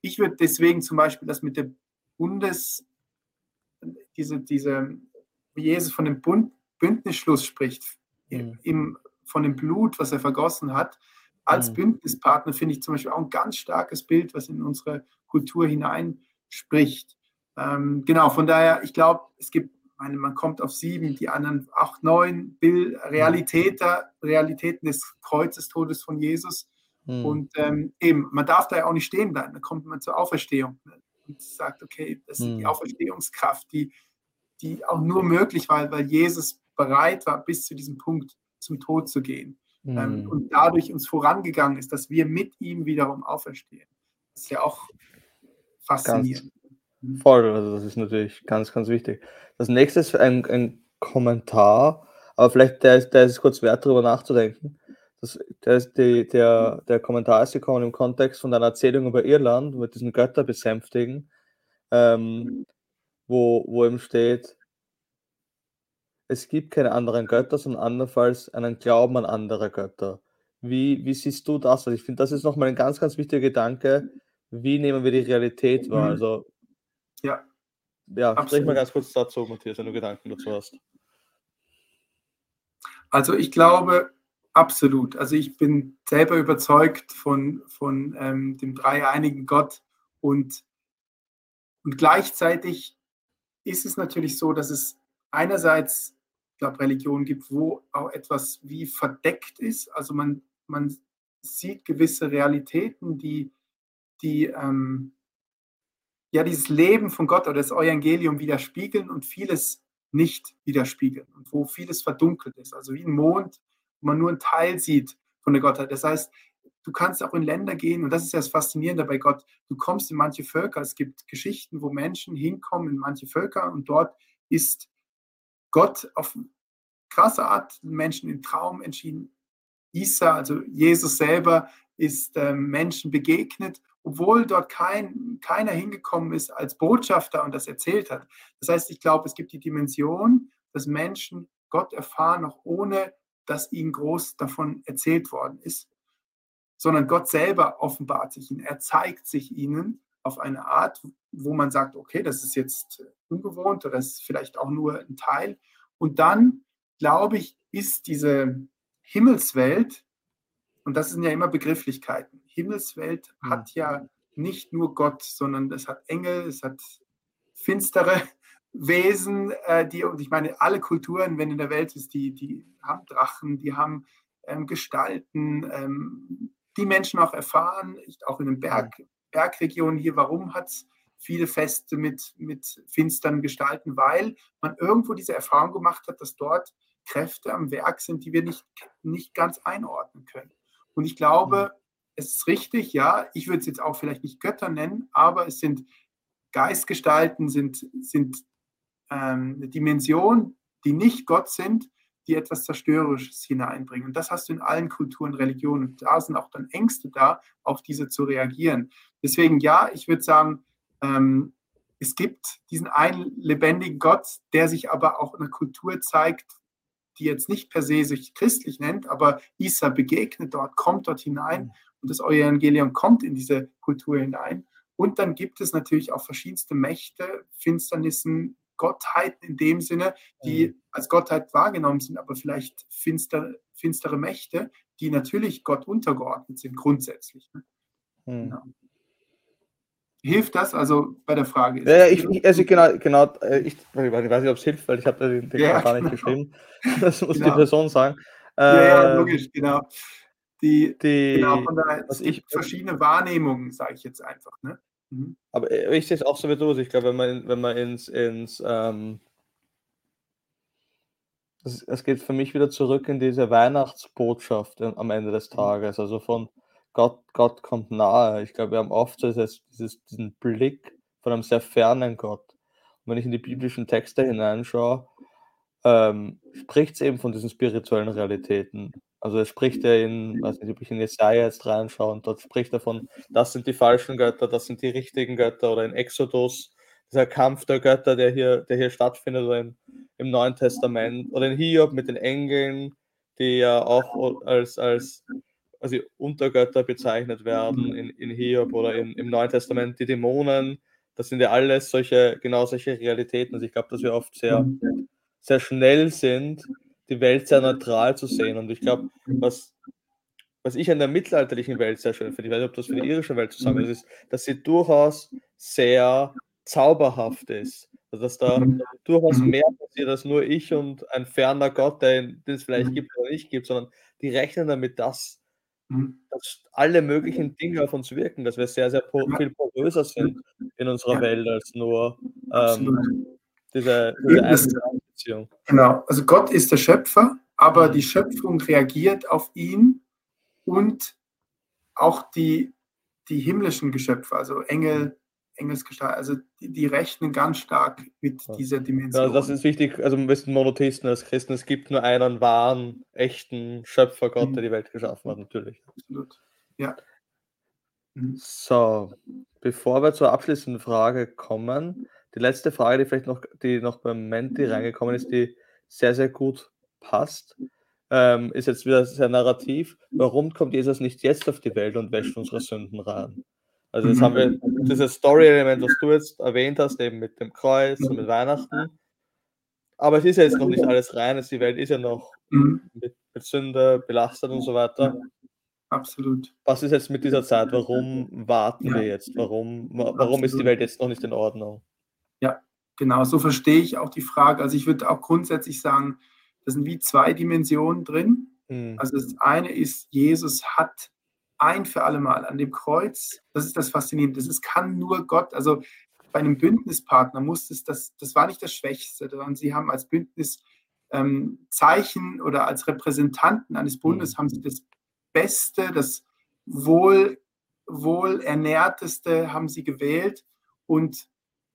Ich würde deswegen zum Beispiel das mit der Bundes, diese, diese, wie Jesus von dem Bund, Bündnisschluss spricht, mhm. im, von dem Blut, was er vergossen hat, als mhm. Bündnispartner finde ich zum Beispiel auch ein ganz starkes Bild, was in unsere Kultur hineinspricht. Ähm, genau, von daher, ich glaube, es gibt meine, man kommt auf sieben, die anderen acht, neun Bill Realitäten, Realitäten des Kreuzestodes von Jesus. Mhm. Und ähm, eben, man darf da ja auch nicht stehen bleiben. Dann kommt man zur Auferstehung ne? und sagt, okay, das ist mhm. die hm. Auferstehungskraft, die, die auch nur möglich war, weil Jesus bereit war, bis zu diesem Punkt zum Tod zu gehen. Mhm. Ähm, und dadurch uns vorangegangen ist, dass wir mit ihm wiederum auferstehen. Das ist ja auch faszinierend. Voll, also das ist natürlich ganz, ganz wichtig. Das nächste ist ein, ein Kommentar, aber vielleicht der, der ist kurz wert, darüber nachzudenken. Das, der, ist die, der, der Kommentar ist gekommen im Kontext von deiner Erzählung über Irland mit diesen Götter besänftigen, ähm, wo, wo eben steht, es gibt keine anderen Götter, sondern andernfalls einen Glauben an andere Götter. Wie, wie siehst du das? Also ich finde, das ist nochmal ein ganz, ganz wichtiger Gedanke. Wie nehmen wir die Realität wahr? Mhm. Also ja. Ja, Absolut. sprich mal ganz kurz dazu, Matthias, wenn du Gedanken dazu hast. Also ich glaube, Absolut. Also ich bin selber überzeugt von, von ähm, dem dreieinigen Gott und, und gleichzeitig ist es natürlich so, dass es einerseits, ich glaube, Religionen gibt, wo auch etwas wie verdeckt ist. Also man, man sieht gewisse Realitäten, die, die ähm, ja dieses Leben von Gott oder das Evangelium widerspiegeln und vieles nicht widerspiegeln und wo vieles verdunkelt ist. Also wie ein Mond, wo man nur einen Teil sieht von der Gottheit. Das heißt, du kannst auch in Länder gehen und das ist ja das Faszinierende bei Gott. Du kommst in manche Völker. Es gibt Geschichten, wo Menschen hinkommen in manche Völker und dort ist Gott auf krasse Art Menschen im Traum entschieden. Isa, also Jesus selber, ist äh, Menschen begegnet, obwohl dort kein, keiner hingekommen ist als Botschafter und das erzählt hat. Das heißt, ich glaube, es gibt die Dimension, dass Menschen Gott erfahren, auch ohne dass ihnen groß davon erzählt worden ist, sondern Gott selber offenbart sich ihnen. Er zeigt sich ihnen auf eine Art, wo man sagt, okay, das ist jetzt ungewohnt oder das ist vielleicht auch nur ein Teil. Und dann, glaube ich, ist diese Himmelswelt, und das sind ja immer Begrifflichkeiten, Himmelswelt mhm. hat ja nicht nur Gott, sondern es hat Engel, es hat finstere (laughs) Wesen, äh, die, und ich meine, alle Kulturen, wenn in der Welt ist, die, die haben Drachen, die haben ähm, Gestalten, ähm, die Menschen auch erfahren, auch in den Berg, Bergregionen hier, warum hat es viele Feste mit, mit finsteren Gestalten, weil man irgendwo diese Erfahrung gemacht hat, dass dort Kräfte am Werk sind, die wir nicht, nicht ganz einordnen können. Und ich glaube, mhm. es ist richtig, ja, ich würde es jetzt auch vielleicht nicht Götter nennen, aber es sind Geistgestalten, sind, sind ähm, eine Dimension, die nicht Gott sind, die etwas Zerstörerisches hineinbringen. Und das hast du in allen Kulturen, Religionen. Und da sind auch dann Ängste da, auf diese zu reagieren. Deswegen ja, ich würde sagen, ähm, es gibt diesen einen lebendigen Gott, der sich aber auch in einer Kultur zeigt, die jetzt nicht per se sich christlich nennt, aber Isa begegnet dort, kommt dort hinein mhm. und das Evangelium kommt in diese Kultur hinein. Und dann gibt es natürlich auch verschiedenste Mächte, Finsternissen, Gottheiten in dem Sinne, die mhm. als Gottheit wahrgenommen sind, aber vielleicht finster, finstere Mächte, die natürlich Gott untergeordnet sind, grundsätzlich. Mhm. Genau. Hilft das also bei der Frage? Ja, ich, ich, also genau, genau äh, ich, weiß nicht, ob es hilft, weil ich habe den Text ja, gar nicht genau. geschrieben. (laughs) Das muss genau. die Person sagen. Ja, ja, ähm, logisch, genau. Die, die, genau, von daher, es gibt ich, verschiedene Wahrnehmungen, sage ich jetzt einfach. Ne? Mhm. Aber äh, ich sehe es auch so wie du. Ich glaube, wenn man, wenn man ins, ins ähm, es, geht für mich wieder zurück in diese Weihnachtsbotschaft am Ende des mhm. Tages. Also von Gott, Gott kommt nahe. Ich glaube, wir haben oft so dieses, dieses, diesen Blick von einem sehr fernen Gott. Und wenn ich in die biblischen Texte hineinschaue, ähm, spricht es eben von diesen spirituellen Realitäten. Also es spricht er in, weiß nicht, ob ich in Jesaja jetzt reinschaue, und dort spricht er von, das sind die falschen Götter, das sind die richtigen Götter, oder in Exodus, dieser Kampf der Götter, der hier, der hier stattfindet, oder in, im Neuen Testament, oder in Hiob mit den Engeln, die ja auch als, als also Untergötter bezeichnet werden in, in Hiob oder in, im Neuen Testament, die Dämonen, das sind ja alles solche, genau solche Realitäten. Also ich glaube, dass wir oft sehr, sehr schnell sind, die Welt sehr neutral zu sehen. Und ich glaube, was, was ich an der mittelalterlichen Welt sehr schön finde, ich weiß nicht, ob das für die irische Welt zusammen ist, ist, dass sie durchaus sehr zauberhaft ist. Also dass da durchaus mehr passiert als nur ich und ein ferner Gott, den es vielleicht gibt oder nicht gibt, sondern die rechnen damit, dass Mhm. dass alle möglichen Dinge auf uns wirken, dass wir sehr, sehr viel poröser sind in unserer ja. Welt als nur ähm, diese, diese Beziehung. Genau, also Gott ist der Schöpfer, aber mhm. die Schöpfung reagiert auf ihn und auch die, die himmlischen Geschöpfe, also Engel, Engelsgestalt, also die, die, rechnen ganz stark mit dieser Dimension. Ja, das ist wichtig, also wir sind Monotheisten als Christen, es gibt nur einen wahren, echten Schöpfer Gott, mhm. der die Welt geschaffen hat, natürlich. Absolut, ja. Mhm. So, bevor wir zur abschließenden Frage kommen, die letzte Frage, die vielleicht noch, die noch beim Menti reingekommen ist, die sehr, sehr gut passt, ähm, ist jetzt wieder sehr narrativ. Warum kommt Jesus nicht jetzt auf die Welt und wäscht unsere Sünden rein? Also jetzt haben wir mhm. dieses Story-Element, was du jetzt erwähnt hast, eben mit dem Kreuz und mit Weihnachten. Aber es ist ja jetzt noch nicht alles rein, die Welt ist ja noch mhm. mit, mit Sünde belastet und so weiter. Ja, absolut. Was ist jetzt mit dieser Zeit? Warum warten wir jetzt? Warum, warum ist die Welt jetzt noch nicht in Ordnung? Ja, genau, so verstehe ich auch die Frage. Also ich würde auch grundsätzlich sagen, das sind wie zwei Dimensionen drin. Mhm. Also das eine ist, Jesus hat ein für alle Mal an dem Kreuz, das ist das Faszinierende, das ist, kann nur Gott, also bei einem Bündnispartner muss es, das, das war nicht das Schwächste, sondern sie haben als Bündniszeichen ähm, oder als Repräsentanten eines Bundes mhm. haben sie das Beste, das wohl, wohlernährteste haben sie gewählt und,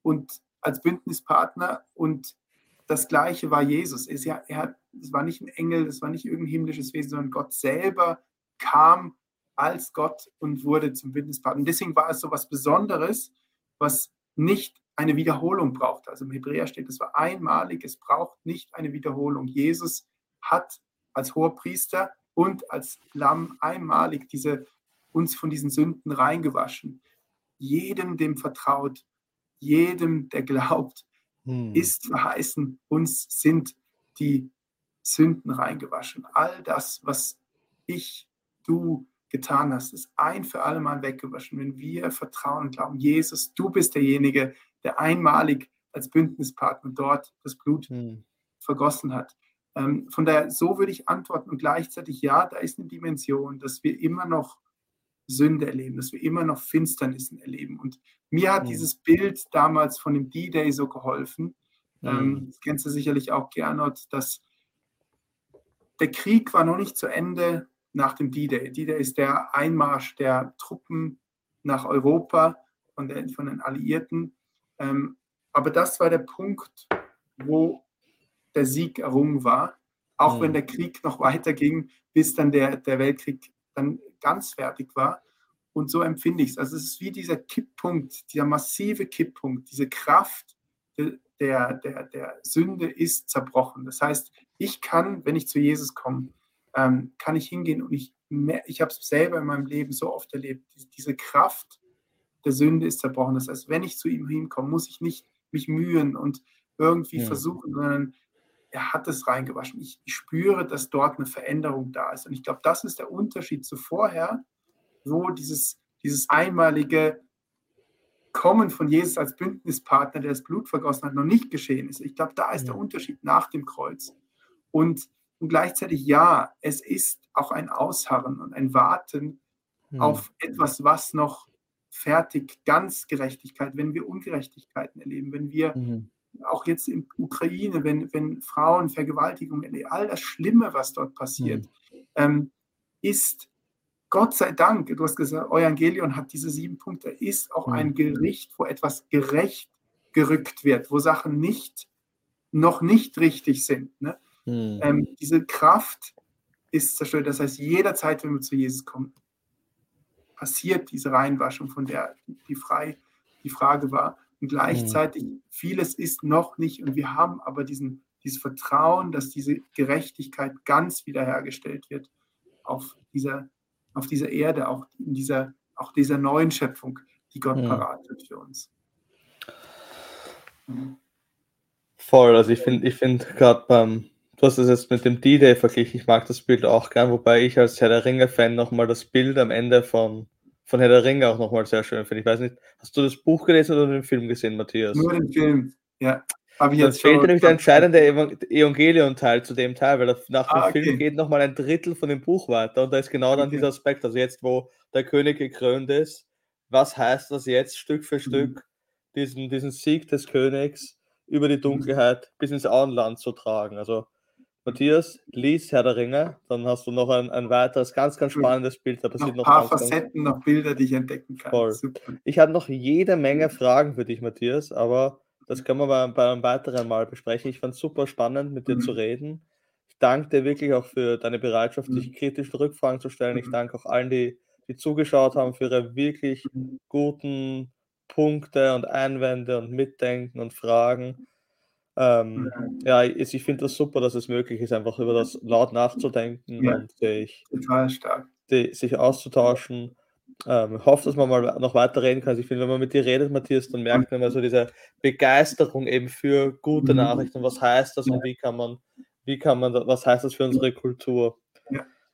und als Bündnispartner und das Gleiche war Jesus. Er, er hat, es war nicht ein Engel, es war nicht irgendein himmlisches Wesen, sondern Gott selber kam als Gott und wurde zum Bündnispartner. Und deswegen war es so was Besonderes, was nicht eine Wiederholung braucht. Also im Hebräer steht, es war einmalig, es braucht nicht eine Wiederholung. Jesus hat als Hohepriester und als Lamm einmalig diese, uns von diesen Sünden reingewaschen. Jedem, dem vertraut, jedem, der glaubt, hm. ist verheißen, uns sind die Sünden reingewaschen. All das, was ich, du, getan hast, ist ein für alle Mal weggewaschen. Wenn wir vertrauen und glauben, Jesus, du bist derjenige, der einmalig als Bündnispartner dort das Blut hm. vergossen hat. Ähm, von daher, so würde ich antworten und gleichzeitig, ja, da ist eine Dimension, dass wir immer noch Sünde erleben, dass wir immer noch Finsternissen erleben. Und mir hat hm. dieses Bild damals von dem D-Day so geholfen. Hm. Ähm, das kennst du sicherlich auch, Gernot, dass der Krieg war noch nicht zu Ende, nach dem D-Day. D-Day ist der Einmarsch der Truppen nach Europa von, der, von den Alliierten. Ähm, aber das war der Punkt, wo der Sieg errungen war, auch mhm. wenn der Krieg noch weiterging, bis dann der, der Weltkrieg dann ganz fertig war. Und so empfinde ich es. Also es ist wie dieser Kipppunkt, dieser massive Kipppunkt, diese Kraft der, der, der Sünde ist zerbrochen. Das heißt, ich kann, wenn ich zu Jesus komme, ähm, kann ich hingehen und ich, ich habe es selber in meinem Leben so oft erlebt, diese Kraft der Sünde ist zerbrochen. Das heißt, wenn ich zu ihm hinkomme, muss ich nicht mich mühen und irgendwie ja. versuchen, sondern er hat es reingewaschen. Ich, ich, spüre, dass dort eine Veränderung da ist. Und ich glaube, das ist der Unterschied zu vorher, wo dieses, dieses einmalige Kommen von Jesus als Bündnispartner, der das Blut vergossen hat, noch nicht geschehen ist. Ich glaube, da ist der Unterschied nach dem Kreuz. Und und gleichzeitig ja, es ist auch ein Ausharren und ein Warten mhm. auf etwas, was noch fertig, ganz Gerechtigkeit, wenn wir Ungerechtigkeiten erleben, wenn wir mhm. auch jetzt in Ukraine, wenn, wenn Frauen Vergewaltigung erleben, all das Schlimme, was dort passiert, mhm. ähm, ist Gott sei Dank, du hast gesagt, Evangelion hat diese sieben Punkte, ist auch ein Gericht, wo etwas gerecht gerückt wird, wo Sachen nicht, noch nicht richtig sind. Ne? Mhm. Ähm, diese Kraft ist zerstört. Das heißt, jederzeit, wenn wir zu Jesus kommen, passiert diese Reinwaschung, von der die, frei, die Frage war. Und gleichzeitig, mhm. vieles ist noch nicht. Und wir haben aber diesen, dieses Vertrauen, dass diese Gerechtigkeit ganz wiederhergestellt wird auf dieser, auf dieser Erde, auch in dieser, auch dieser neuen Schöpfung, die Gott mhm. parat hat für uns. Mhm. Voll, also ich finde ich find gerade beim, Du hast es jetzt mit dem D-Day verglichen. Ich mag das Bild auch gern, wobei ich als Herr der Ringe-Fan nochmal das Bild am Ende von, von Herr der Ringe auch nochmal sehr schön finde. Ich weiß nicht, hast du das Buch gelesen oder den Film gesehen, Matthias? Nur den Film, ja. Habe ich jetzt fehlt nämlich der entscheidende Evangelion-Teil zu dem Teil, weil nach dem ah, okay. Film geht nochmal ein Drittel von dem Buch weiter und da ist genau dann okay. dieser Aspekt, also jetzt, wo der König gekrönt ist, was heißt das jetzt Stück für mhm. Stück, diesen, diesen Sieg des Königs über die mhm. Dunkelheit bis ins Auenland zu tragen. Also Matthias, lies Herr der Ringe, dann hast du noch ein, ein weiteres ganz, ganz spannendes Bild. Da passiert noch ein paar ganz, Facetten, noch Bilder, die ich entdecken kann. Voll. Ich habe noch jede Menge Fragen für dich, Matthias, aber das können wir bei, bei einem weiteren Mal besprechen. Ich fand es super spannend, mit dir mhm. zu reden. Ich danke dir wirklich auch für deine Bereitschaft, mhm. dich kritischen Rückfragen zu stellen. Ich mhm. danke auch allen, die, die zugeschaut haben, für ihre wirklich mhm. guten Punkte und Einwände und Mitdenken und Fragen. Ähm, ja, ich, ich finde das super, dass es möglich ist, einfach über das laut nachzudenken ja, und sich, total stark. Die, sich auszutauschen. Ähm, ich hoffe, dass man mal noch weiter reden kann. Also ich finde, wenn man mit dir redet, Matthias, dann merkt man immer so diese Begeisterung eben für gute mhm. Nachrichten. Was heißt das und wie kann man, wie kann man, was heißt das für unsere Kultur?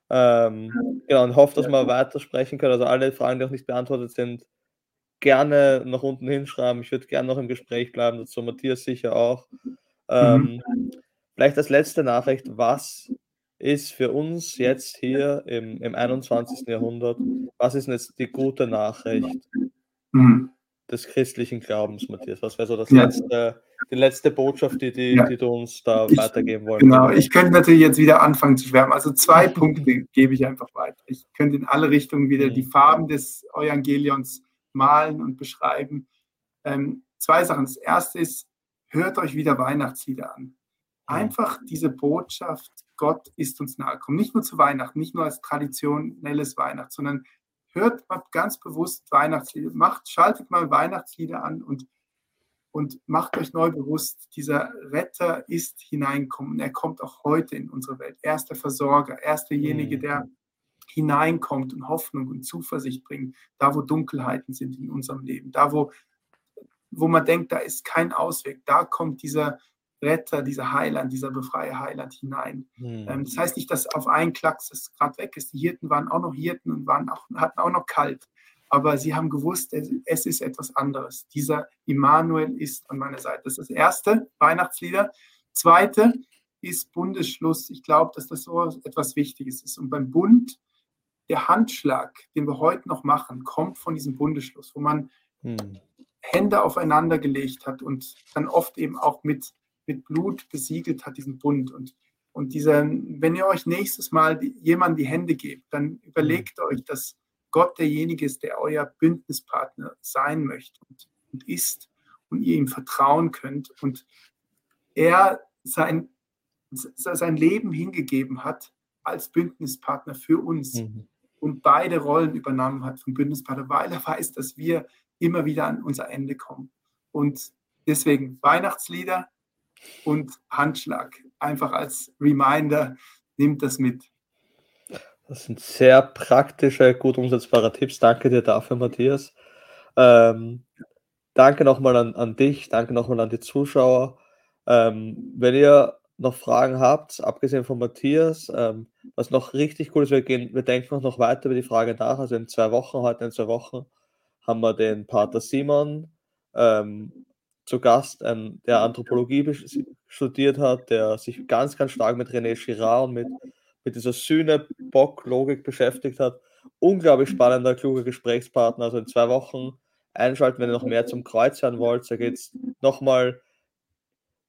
Ähm, genau, und hoffe, dass wir weitersprechen können. Also alle Fragen, die noch nicht beantwortet sind, gerne nach unten hinschreiben. Ich würde gerne noch im Gespräch bleiben dazu. Matthias sicher auch. Ähm, mhm. Vielleicht als letzte Nachricht, was ist für uns jetzt hier im, im 21. Jahrhundert, was ist jetzt die gute Nachricht mhm. des christlichen Glaubens, Matthias? Was wäre so das ja. letzte, die letzte Botschaft, die, die, ja. die du uns da ich, weitergeben wolltest? Genau, ich könnte natürlich jetzt wieder anfangen zu schwärmen. Also zwei Punkte gebe ich einfach weiter. Ich könnte in alle Richtungen wieder mhm. die Farben des Evangelions malen und beschreiben. Ähm, zwei Sachen. Das erste ist, hört euch wieder Weihnachtslieder an. Einfach diese Botschaft, Gott ist uns nahe. Kommt nicht nur zu Weihnachten, nicht nur als traditionelles Weihnachten, sondern hört mal ganz bewusst Weihnachtslieder, macht, schaltet mal Weihnachtslieder an und, und macht euch neu bewusst, dieser Retter ist hineingekommen. Er kommt auch heute in unsere Welt. Er ist der Versorger, er ist derjenige, mhm. der hineinkommt und Hoffnung und Zuversicht bringt, da wo Dunkelheiten sind in unserem Leben, da wo, wo man denkt, da ist kein Ausweg, da kommt dieser Retter, dieser Heiland, dieser befreie Heiland hinein. Mhm. das heißt nicht, dass auf einen Klacks es gerade weg ist. Die Hirten waren auch noch Hirten und waren auch, hatten auch noch kalt. Aber sie haben gewusst, es ist etwas anderes. Dieser Immanuel ist an meiner Seite. Das ist das erste, Weihnachtslieder. Zweite ist Bundesschluss. Ich glaube, dass das so etwas Wichtiges ist. Und beim Bund, der Handschlag, den wir heute noch machen, kommt von diesem Bundesschluss, wo man hm. Hände aufeinander gelegt hat und dann oft eben auch mit mit Blut besiegelt hat, diesen Bund. Und, und dieser, wenn ihr euch nächstes Mal jemand die Hände gebt, dann überlegt euch, dass Gott derjenige ist, der euer Bündnispartner sein möchte und, und ist und ihr ihm vertrauen könnt und er sein, sein Leben hingegeben hat als Bündnispartner für uns mhm. Und beide Rollen übernommen hat vom Bündnispartner, weil er weiß, dass wir immer wieder an unser Ende kommen. Und deswegen Weihnachtslieder, und Handschlag. Einfach als Reminder, nimmt das mit. Das sind sehr praktische, gut umsetzbare Tipps. Danke dir dafür, Matthias. Ähm, danke nochmal an, an dich, danke nochmal an die Zuschauer. Ähm, wenn ihr noch Fragen habt, abgesehen von Matthias, ähm, was noch richtig cool ist, wir, gehen, wir denken noch weiter über die Frage nach. Also in zwei Wochen, heute in zwei Wochen, haben wir den Pater Simon ähm, zu Gast, ein, der Anthropologie studiert hat, der sich ganz, ganz stark mit René Girard und mit, mit dieser Sühne-Bock-Logik beschäftigt hat. Unglaublich spannender, kluger Gesprächspartner. Also in zwei Wochen einschalten, wenn ihr noch mehr zum Kreuz hören wollt. Da geht es nochmal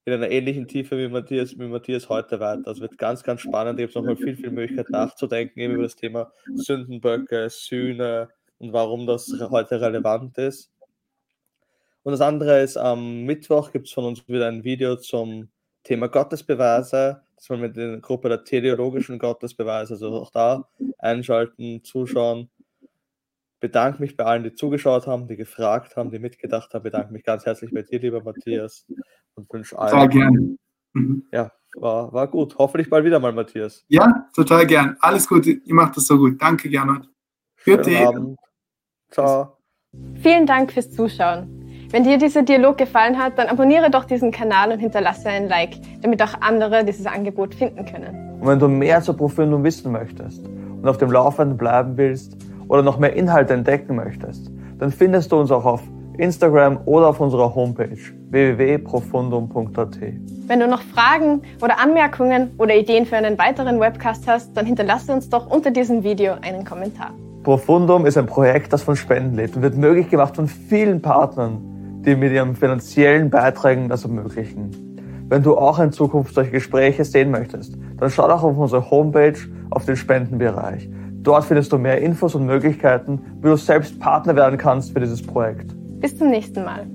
in einer ähnlichen Tiefe wie Matthias, wie Matthias heute weiter. Das wird ganz, ganz spannend. Da gibt es nochmal viel, viel Möglichkeit nachzudenken, eben über das Thema Sündenböcke, Sühne und warum das heute relevant ist. Und das andere ist, am Mittwoch gibt es von uns wieder ein Video zum Thema Gottesbeweise. Das wir mit der Gruppe der teleologischen Gottesbeweise, also auch da einschalten, zuschauen. Bedanke mich bei allen, die zugeschaut haben, die gefragt haben, die mitgedacht haben. Bedanke mich ganz herzlich bei dir, lieber Matthias. Und wünsche allen. Total gerne. Mhm. Ja, war, war gut. Hoffentlich bald wieder mal, Matthias. Ja, total gern. Alles gut. Ihr macht das so gut. Danke, Gernot. Für Ciao. Vielen Dank fürs Zuschauen. Wenn dir dieser Dialog gefallen hat, dann abonniere doch diesen Kanal und hinterlasse ein Like, damit auch andere dieses Angebot finden können. Und wenn du mehr zur Profilung wissen möchtest und auf dem Laufenden bleiben willst oder noch mehr Inhalte entdecken möchtest, dann findest du uns auch auf Instagram oder auf unserer Homepage www.profundum.at. Wenn du noch Fragen oder Anmerkungen oder Ideen für einen weiteren Webcast hast, dann hinterlasse uns doch unter diesem Video einen Kommentar. Profundum ist ein Projekt, das von Spenden lebt und wird möglich gemacht von vielen Partnern die mit ihren finanziellen Beiträgen das ermöglichen. Wenn du auch in Zukunft solche Gespräche sehen möchtest, dann schau doch auf unsere Homepage auf den Spendenbereich. Dort findest du mehr Infos und Möglichkeiten, wie du selbst Partner werden kannst für dieses Projekt. Bis zum nächsten Mal.